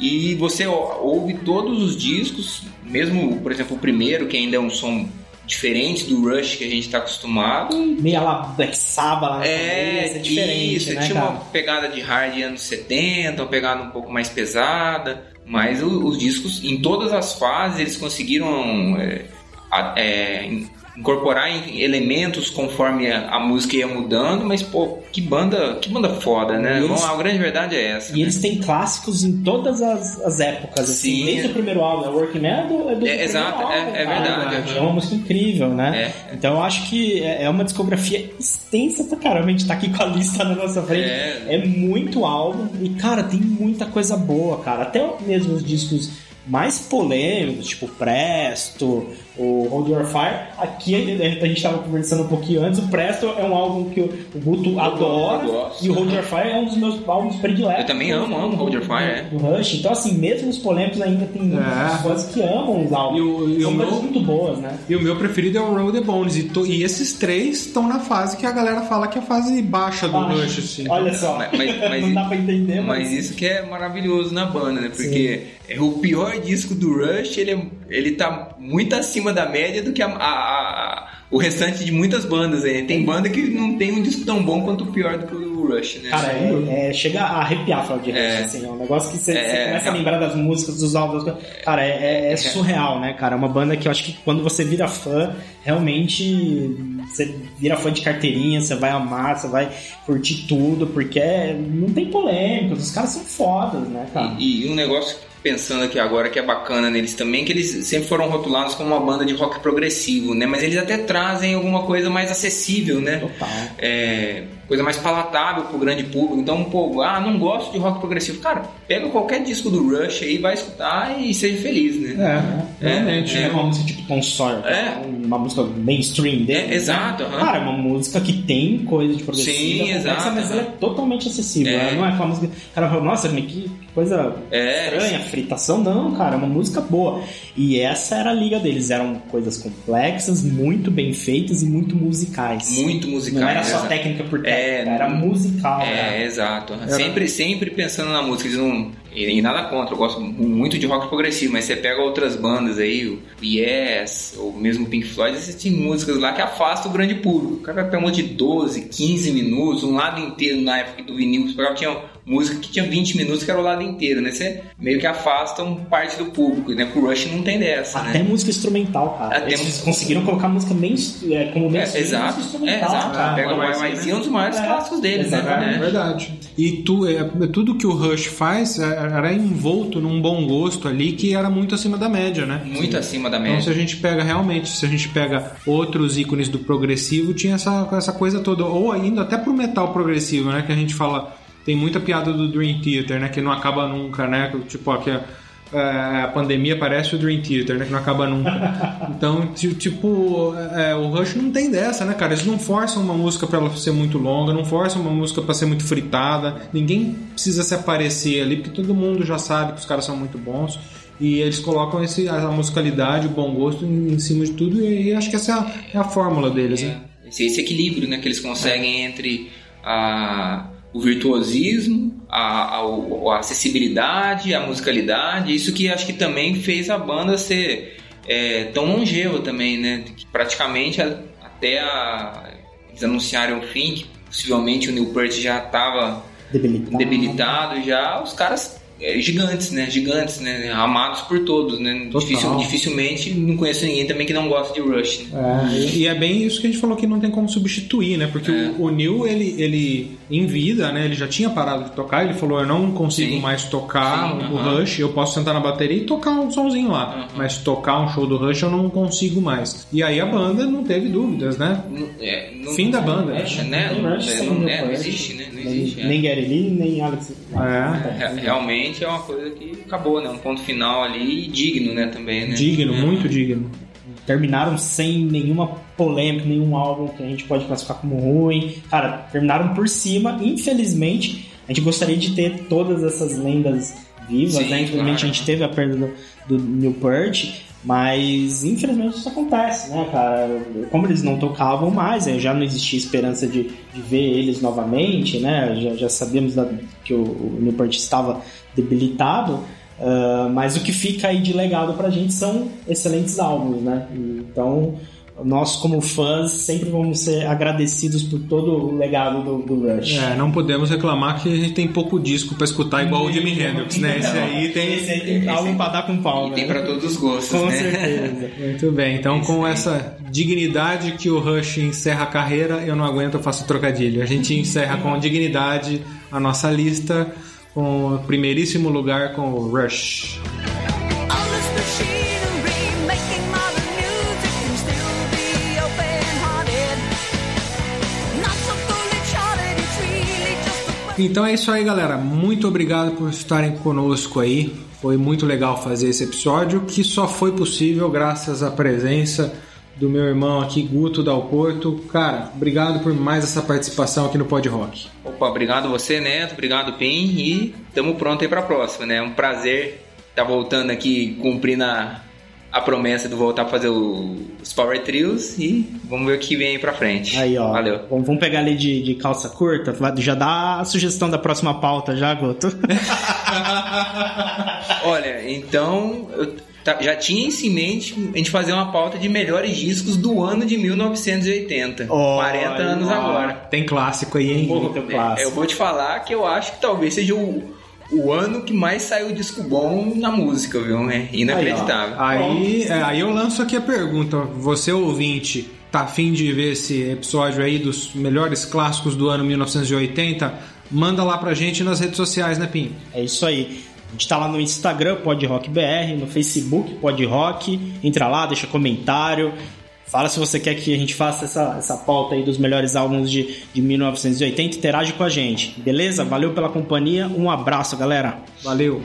E você ouve todos os discos, mesmo, por exemplo, o primeiro, que ainda é um som diferente do Rush que a gente está acostumado. Meio a lá Black Sabbath lá É, cabeça, é diferente, isso, né, tinha cara? uma pegada de hard anos 70, uma pegada um pouco mais pesada, mas os discos, em todas as fases, eles conseguiram é, é, incorporar em- elementos conforme a, a música ia mudando, mas pô, que banda, que banda foda, né? Eles- Bom, a grande verdade é essa. E né? eles têm clássicos em todas as, as épocas, assim. Sim. Desde o primeiro álbum, é Working Man, é do, é do É, exato, álbum, é- é cara. verdade, É uma música incrível, né? É. Então eu acho que é é uma discografia extensa pra caramba. A gente tá aqui com a lista na nossa frente. É. É, muito álbum. E, cara, tem muita coisa boa, cara. Até mesmo os discos mais polêmicos, tipo Presto, o Hold Your Fire. Aqui a gente tava conversando um pouquinho antes. O Presto é um álbum que o Guto adora. gosto. e o Hold Your Fire é um dos meus álbuns prediletos. Eu também amo, amo Hold Your Fire, é. Do Rush. Então, assim, mesmo os polêmicos ainda tem É. fãs que amam os álbuns. E o- e São o meu- muito boas, né? E o meu preferido é o Roll the Bones. E, to- e esses três estão na fase que a galera fala que é a fase baixa do Ah, Rush, assim. Olha só. Mas- mas- mas- [LAUGHS] não dá pra entender, mas... Mas isso que é maravilhoso na banda, né? Porque é o pior disco do Rush, ele, é- ele tá muito acima da média do que a, a- a- o restante de muitas bandas aí. Tem banda que não tem um disco tão bom quanto o pior do que o Rush, né? Cara, é, é- chega a arrepiar falar de Rush, É. assim, é um negócio que você, É, começa a é. lembrar das músicas, dos álbuns, das coisas. Cara, é, é- é surreal, né, cara? É uma banda que eu acho que quando você vira fã, realmente você vira fã de carteirinha, você vai amar, você vai curtir tudo, porque é- não tem polêmicas, os caras são fodas, né, cara? E, e um negócio pensando aqui agora que é bacana neles também, que eles sempre foram rotulados como uma banda de rock progressivo, né? Mas eles até trazem alguma coisa mais acessível, né? Total. é, coisa mais palatável pro grande público. Então, pô, ah, não gosto de rock progressivo. Cara, pega qualquer disco do Rush aí, vai escutar e seja feliz, né? É, realmente. É uma música tipo Tom Sawyer, É. uma música mainstream dele. É, exato, né? Cara, é uma música que tem coisa de progressiva, Sim, complexa, exato, mas ela é totalmente acessível. É. Ela não é aquela música. O cara fala, nossa, que coisa É, estranha, fritação. Não, cara, é uma música boa. E essa era a liga deles. Eram coisas complexas, muito bem feitas e muito musicais. Muito musicais, Não era só exato. técnica por É, era musical. É, né? exato. Sempre, sempre pensando na música. Eles não, e, nada contra, eu gosto muito de rock progressivo, mas você pega outras bandas aí, o Yes, ou mesmo Pink Floyd, existem músicas lá que afastam o grande público. O cara vai uma de 12, 15 minutos, um lado inteiro na época do vinil, você pegava, tinha música que tinha 20 minutos, que era o lado inteiro, né? Você meio que afasta um parte do público, né? Pro Rush não tem dessa, Até né? música instrumental, cara. Até Eles música- conseguiram colocar música main, é, como É, mainstream exato, música é, instrumental, exato. cara. Pega o mas- YYZ, é um dos maiores É, clássicos deles, né? É É. verdade. E tu, é, tudo que o Rush faz é, era envolto num bom gosto ali que era muito acima da média, né? Muito acima da Então, média. se a gente pega realmente, se a gente pega outros ícones do progressivo, tinha essa, essa coisa toda. Ou ainda até pro metal progressivo, né? Que a gente fala. Tem muita piada do Dream Theater, né? Que não acaba nunca, né? Tipo, ó, que é, é, a pandemia parece o Dream Theater, né? Que não acaba nunca. [LAUGHS] Então, ti- tipo, é, o Rush não tem dessa, né, cara? Eles não forçam uma música pra ela ser muito longa, não forçam uma música pra ser muito fritada. Ninguém precisa se aparecer ali, porque todo mundo já sabe que os caras são muito bons. E eles colocam esse, a musicalidade, o bom gosto em, em cima de tudo, e, acho que essa é a, é a fórmula deles, né? Esse, esse equilíbrio né, que eles conseguem entre a, o virtuosismo, a, a, a acessibilidade, a musicalidade, isso que acho que também fez a banda ser é, tão longeva também, né? Que praticamente até a, eles anunciarem o fim, que possivelmente o Neil Peart já estava Debilitado. debilitado já, os caras gigantes, né? Gigantes, né? Amados por todos, né? Difícil- dificilmente não conheço ninguém também que não gosta de Rush. Né? É, e- é bem isso que a gente falou que não tem como substituir, né? Porque É. o, o Neil, ele, ele, em vida, né? Ele já tinha parado de tocar, ele falou, eu não consigo Sim. mais tocar Sim, o aham. Rush, eu posso sentar na bateria e tocar um somzinho lá, Aham. mas tocar um show do Rush eu não consigo mais. E aí a banda não teve dúvidas, né? Não- é, não- Fim da banda. É, né? Não, é, não, é, não existe, né? Não Nem, existe. é. nem Gary Lee, nem Alex. É. É, realmente é uma coisa que acabou, né? Um ponto final ali e digno, né? Também, né? Digno, É. muito digno. terminaram sem nenhuma polêmica, nenhum álbum que a gente pode classificar como ruim. Cara, terminaram por cima. Infelizmente, a gente gostaria de ter todas essas lendas vivas, Sim, né? Infelizmente claro. a gente teve a perda do, do Newport. Mas infelizmente isso acontece, né, cara? Como eles não tocavam mais, né, já não existia esperança de, de ver eles novamente, né? Já, já sabíamos da- que o, o Newport estava debilitado. ah, mas o que fica aí de legado pra gente são excelentes álbuns, né? Então, nós como fãs sempre vamos ser agradecidos por todo o legado do, do Rush. É, não podemos reclamar que a gente tem pouco disco pra escutar igual o Jimi Hendrix, né? Esse aí tem. Esse aí tem álbum pra dar com pau, E né? tem pra todos os gostos, Com né? certeza. [LAUGHS] Muito bem, então com essa dignidade que o Rush encerra a carreira, eu não aguento, eu faço trocadilho. A gente encerra com dignidade a nossa lista, com o primeiríssimo lugar com o Rush. Então é isso aí, galera. Muito obrigado por estarem conosco aí. Foi muito legal fazer esse episódio, que só foi possível graças à presença do meu irmão aqui, Guto Dal Porto. Cara, obrigado por mais essa participação aqui no Pod Rock. Opa, obrigado você, Neto. Obrigado, Pim. E estamos prontos aí pra próxima, né? É um prazer estar voltando aqui, cumprindo a, a promessa de voltar pra fazer o- os Power Trios. E vamos ver o que vem aí pra frente. Aí, ó. Valeu. Vamos, vamos pegar ali de, de calça curta. Já dá a sugestão da próxima pauta, já, Guto. [LAUGHS] Olha, então eu já tinha isso em mente a gente fazer uma pauta de melhores discos do ano de 1980. Olha, 40 anos agora. Tem clássico aí, hein? Muito clássico. É, Eu vou te falar que eu acho que talvez seja o, o ano que mais saiu disco bom na música, viu? É inacreditável. Aí, é, aí eu lanço aqui a pergunta. Você, ouvinte, tá afim de ver esse episódio aí dos melhores clássicos do ano 1980? Manda lá pra gente nas redes sociais, né, Pim? É isso aí. A gente tá lá no Instagram, PodRockBR, no Facebook, PodRock. Entra lá, deixa comentário. Fala se você quer que a gente faça essa, essa pauta aí dos melhores álbuns de, de 1980. Interage com a gente, beleza? Valeu pela companhia. Um abraço, galera. Valeu!